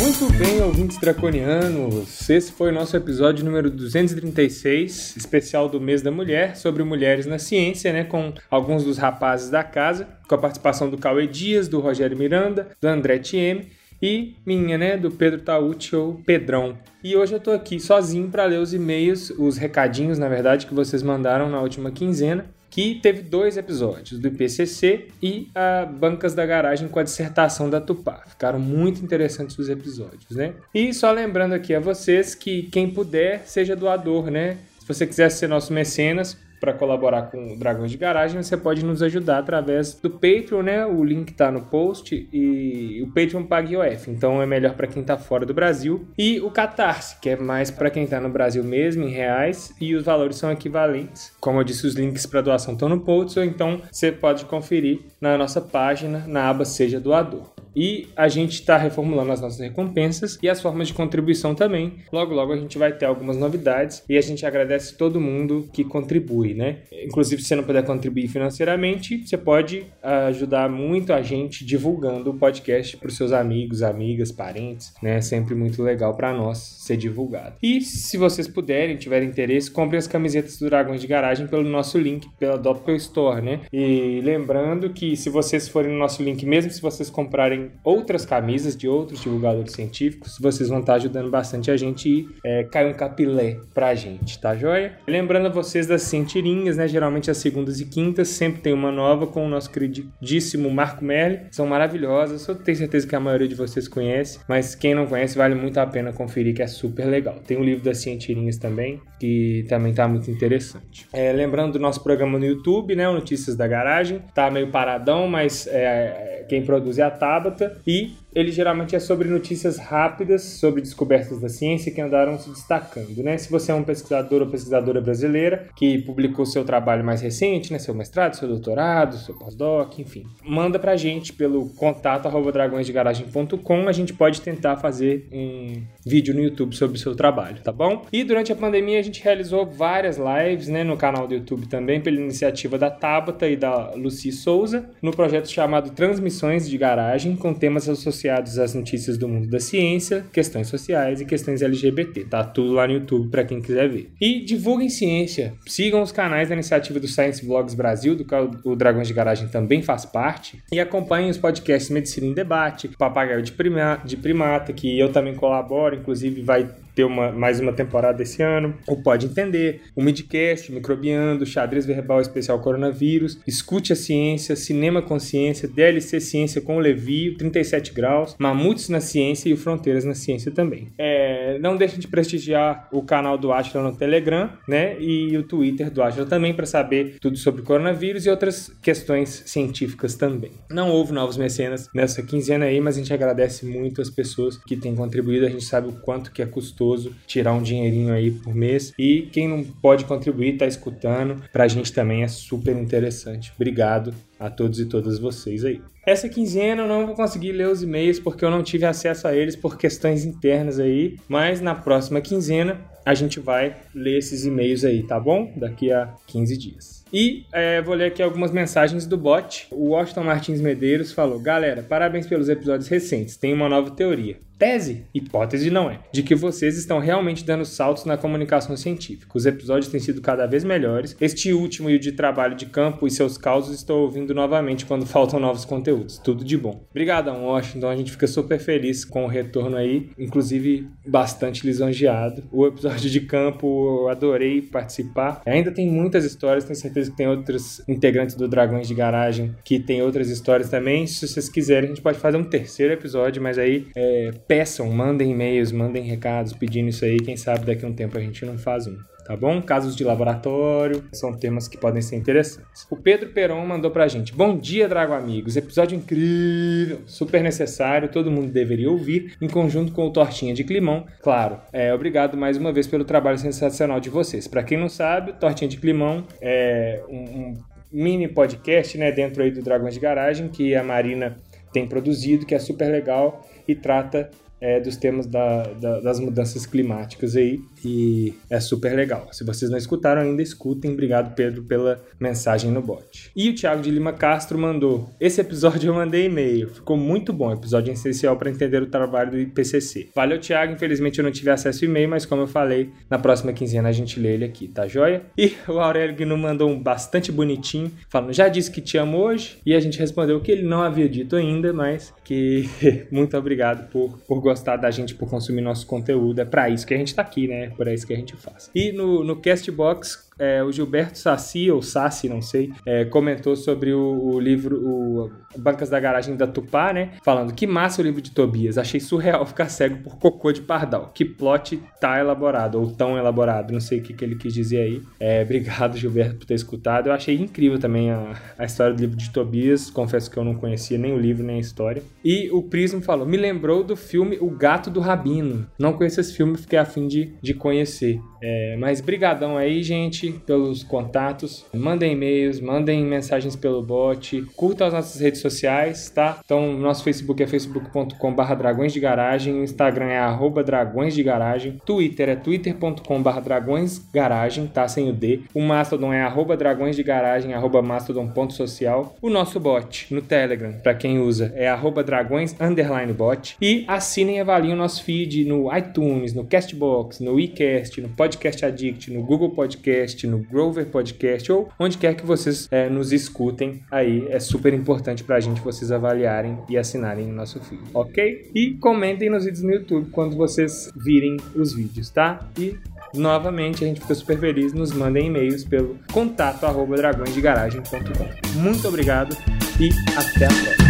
Muito bem, ouvintes draconianos. Esse foi o nosso episódio número 236, especial do mês da mulher, sobre mulheres na ciência, né, com alguns dos rapazes da casa, com a participação do Cauê Dias, do Rogério Miranda, do André Thieme e minha, né, do Pedro Tauti ou Pedrão. E hoje eu tô aqui sozinho para ler os e-mails, os recadinhos, na verdade, que vocês mandaram na última quinzena que teve dois episódios, do IPCC e a Bancas da Garagem com a dissertação da Tupá. Ficaram muito interessantes os episódios, né? E só lembrando aqui a vocês que quem puder, seja doador, né? Se você quiser ser nosso mecenas, para colaborar com o Dragões de Garagem, você pode nos ajudar através do Patreon, né? O link tá no post e o Patreon paga IOF, então é melhor para quem tá fora do Brasil. E o Catarse, que é mais para quem tá no Brasil mesmo, em reais, e os valores são equivalentes. Como eu disse, os links para doação estão no post, ou então você pode conferir na nossa página, na aba Seja Doador. E a gente está reformulando as nossas recompensas e as formas de contribuição também. Logo, logo a gente vai ter algumas novidades e a gente agradece todo mundo que contribui, né? Inclusive, se você não puder contribuir financeiramente, você pode ajudar muito a gente divulgando o podcast para os seus amigos, amigas, parentes, né? É sempre muito legal para nós ser divulgado. E se vocês puderem, tiverem interesse, comprem as camisetas do Dragões de Garagem pelo nosso link, pela Doppel Store, né? E lembrando que se vocês forem no nosso link, mesmo se vocês comprarem outras camisas de outros divulgadores científicos, vocês vão estar ajudando bastante a gente e é, cai um capilé pra gente, tá joia? Lembrando a vocês das cientirinhas, né? Geralmente as segundas e quintas, sempre tem uma nova com o nosso queridíssimo Marco Merli. São maravilhosas, eu tenho certeza que a maioria de vocês conhece, mas quem não conhece vale muito a pena conferir, que é super legal. Tem o livro das cientirinhas também, que também tá muito interessante. É, lembrando do nosso programa no YouTube, né? O Notícias da Garagem. Tá meio paradão, mas é, quem produz é a Taba e ele geralmente é sobre notícias rápidas sobre descobertas da ciência que andaram se destacando, né? Se você é um pesquisador ou pesquisadora brasileira que publicou seu trabalho mais recente, né, seu mestrado, seu doutorado, seu pós-doc, enfim, manda pra gente pelo contato dragõesdegaragem.com, a gente pode tentar fazer um vídeo no YouTube sobre o seu trabalho, tá bom? E durante a pandemia a gente realizou várias lives, né, no canal do YouTube também, pela iniciativa da Tabata e da Lucy Souza, no projeto chamado Transmissões de Garagem, com temas associados associados às notícias do mundo da ciência, questões sociais e questões LGBT. Tá tudo lá no YouTube para quem quiser ver. E divulguem ciência. Sigam os canais da iniciativa do Science Vlogs Brasil, do qual o Dragões de Garagem também faz parte. E acompanhem os podcasts Medicina em Debate, Papagaio de, Prima, de Primata, que eu também colaboro, inclusive vai ter uma, mais uma temporada esse ano. O Pode Entender, o Midcast, Microbiando, Xadrez Verbal Especial Coronavírus, Escute a Ciência, Cinema Consciência, DLC Ciência com o Levi, 37 Graus, Mamutes na Ciência e o Fronteiras na Ciência também. É, não deixem de prestigiar o canal do Atila no Telegram, né? E o Twitter do Atila também para saber tudo sobre coronavírus e outras questões científicas também. Não houve novos mecenas nessa quinzena aí, mas a gente agradece muito as pessoas que têm contribuído. A gente sabe o quanto que é custoso gostoso tirar um dinheirinho aí por mês. E quem não pode contribuir, tá escutando, pra gente também é super interessante. Obrigado a todos e todas vocês aí. Essa quinzena eu não vou conseguir ler os e-mails porque eu não tive acesso a eles por questões internas aí, mas na próxima quinzena a gente vai ler esses e-mails aí, tá bom? Daqui a 15 dias. E é, vou ler aqui algumas mensagens do bot. O Washington Martins Medeiros falou: Galera, parabéns pelos episódios recentes. Tem uma nova teoria tese, hipótese não é, de que vocês estão realmente dando saltos na comunicação científica. Os episódios têm sido cada vez melhores. Este último e o de trabalho de campo e seus causos estou ouvindo novamente quando *laughs* faltam novos conteúdos. Tudo de bom. Obrigadão, Washington. A gente fica super feliz com o retorno aí, inclusive bastante lisonjeado. O episódio de campo eu adorei participar. Ainda tem muitas histórias, tenho certeza que tem outros integrantes do Dragões de Garagem que tem outras histórias também. Se vocês quiserem, a gente pode fazer um terceiro episódio, mas aí é, peçam, mandem e-mails, mandem recados pedindo isso aí. Quem sabe daqui a um tempo a gente não faz um tá bom? Casos de laboratório são temas que podem ser interessantes. O Pedro Peron mandou pra gente: Bom dia, Drago Amigos. Episódio incrível, super necessário, todo mundo deveria ouvir, em conjunto com o Tortinha de Climão. Claro, é, obrigado mais uma vez pelo trabalho sensacional de vocês. Para quem não sabe, Tortinha de Climão é um, um mini podcast, né, dentro aí do Dragões de Garagem, que a Marina tem produzido, que é super legal e trata é, dos temas da, da, das mudanças climáticas aí e é super legal. Se vocês não escutaram ainda, escutem. Obrigado, Pedro, pela mensagem no bot. E o Thiago de Lima Castro mandou: Esse episódio eu mandei e-mail, ficou muito bom. Episódio essencial para entender o trabalho do IPCC. Valeu, Thiago. Infelizmente eu não tive acesso ao e-mail, mas como eu falei, na próxima quinzena a gente lê ele aqui, tá joia? E o Aurélio Guinu mandou um bastante bonitinho, falando: Já disse que te amo hoje. E a gente respondeu que ele não havia dito ainda, mas que *laughs* muito obrigado por, por gostar da gente, por consumir nosso conteúdo. É para isso que a gente tá aqui, né? Por isso que a gente faz. E no, no Castbox, é, o Gilberto Sassi, ou Sassi, não sei, é, comentou sobre o, o, livro o Bancas da Garagem da Tupá, né? Falando que massa o livro de Tobias. Achei surreal ficar cego por cocô de pardal. Que plot tá elaborado, ou tão elaborado. Não sei o que, que ele quis dizer aí. É, obrigado, Gilberto, por ter escutado. Eu achei incrível também a, a história do livro de Tobias. Confesso que eu não conhecia nem o livro, nem a história. E o Prism falou: me lembrou do filme O Gato do Rabino. Não conheço esse filme, fiquei afim de, de conhecer. É, mas brigadão aí, gente, pelos contatos. Mandem e-mails, mandem mensagens pelo bot, curtam as nossas redes sociais, tá? Então, nosso Facebook é facebook.com.br dragões de garagem, Instagram é arroba dragões de garagem, Twitter é twitter.com.br dragões garagem, tá? Sem o D. O Mastodon é arroba dragões de garagem, arroba mastodon.social. O nosso bot no Telegram, para quem usa, é arroba dragões underline bot. E assinem e avaliem o nosso feed no iTunes, no Castbox, no iCast, no Podcast Podcast Addict, no Google Podcast, no Grover Podcast ou onde quer que vocês é, nos escutem. Aí é super importante pra gente vocês avaliarem e assinarem o nosso feed, ok? E comentem nos vídeos no YouTube quando vocês virem os vídeos, tá? E novamente a gente fica super feliz. Nos mandem e-mails pelo contato arroba dragõesdegaragem.com. Muito obrigado e até a próxima.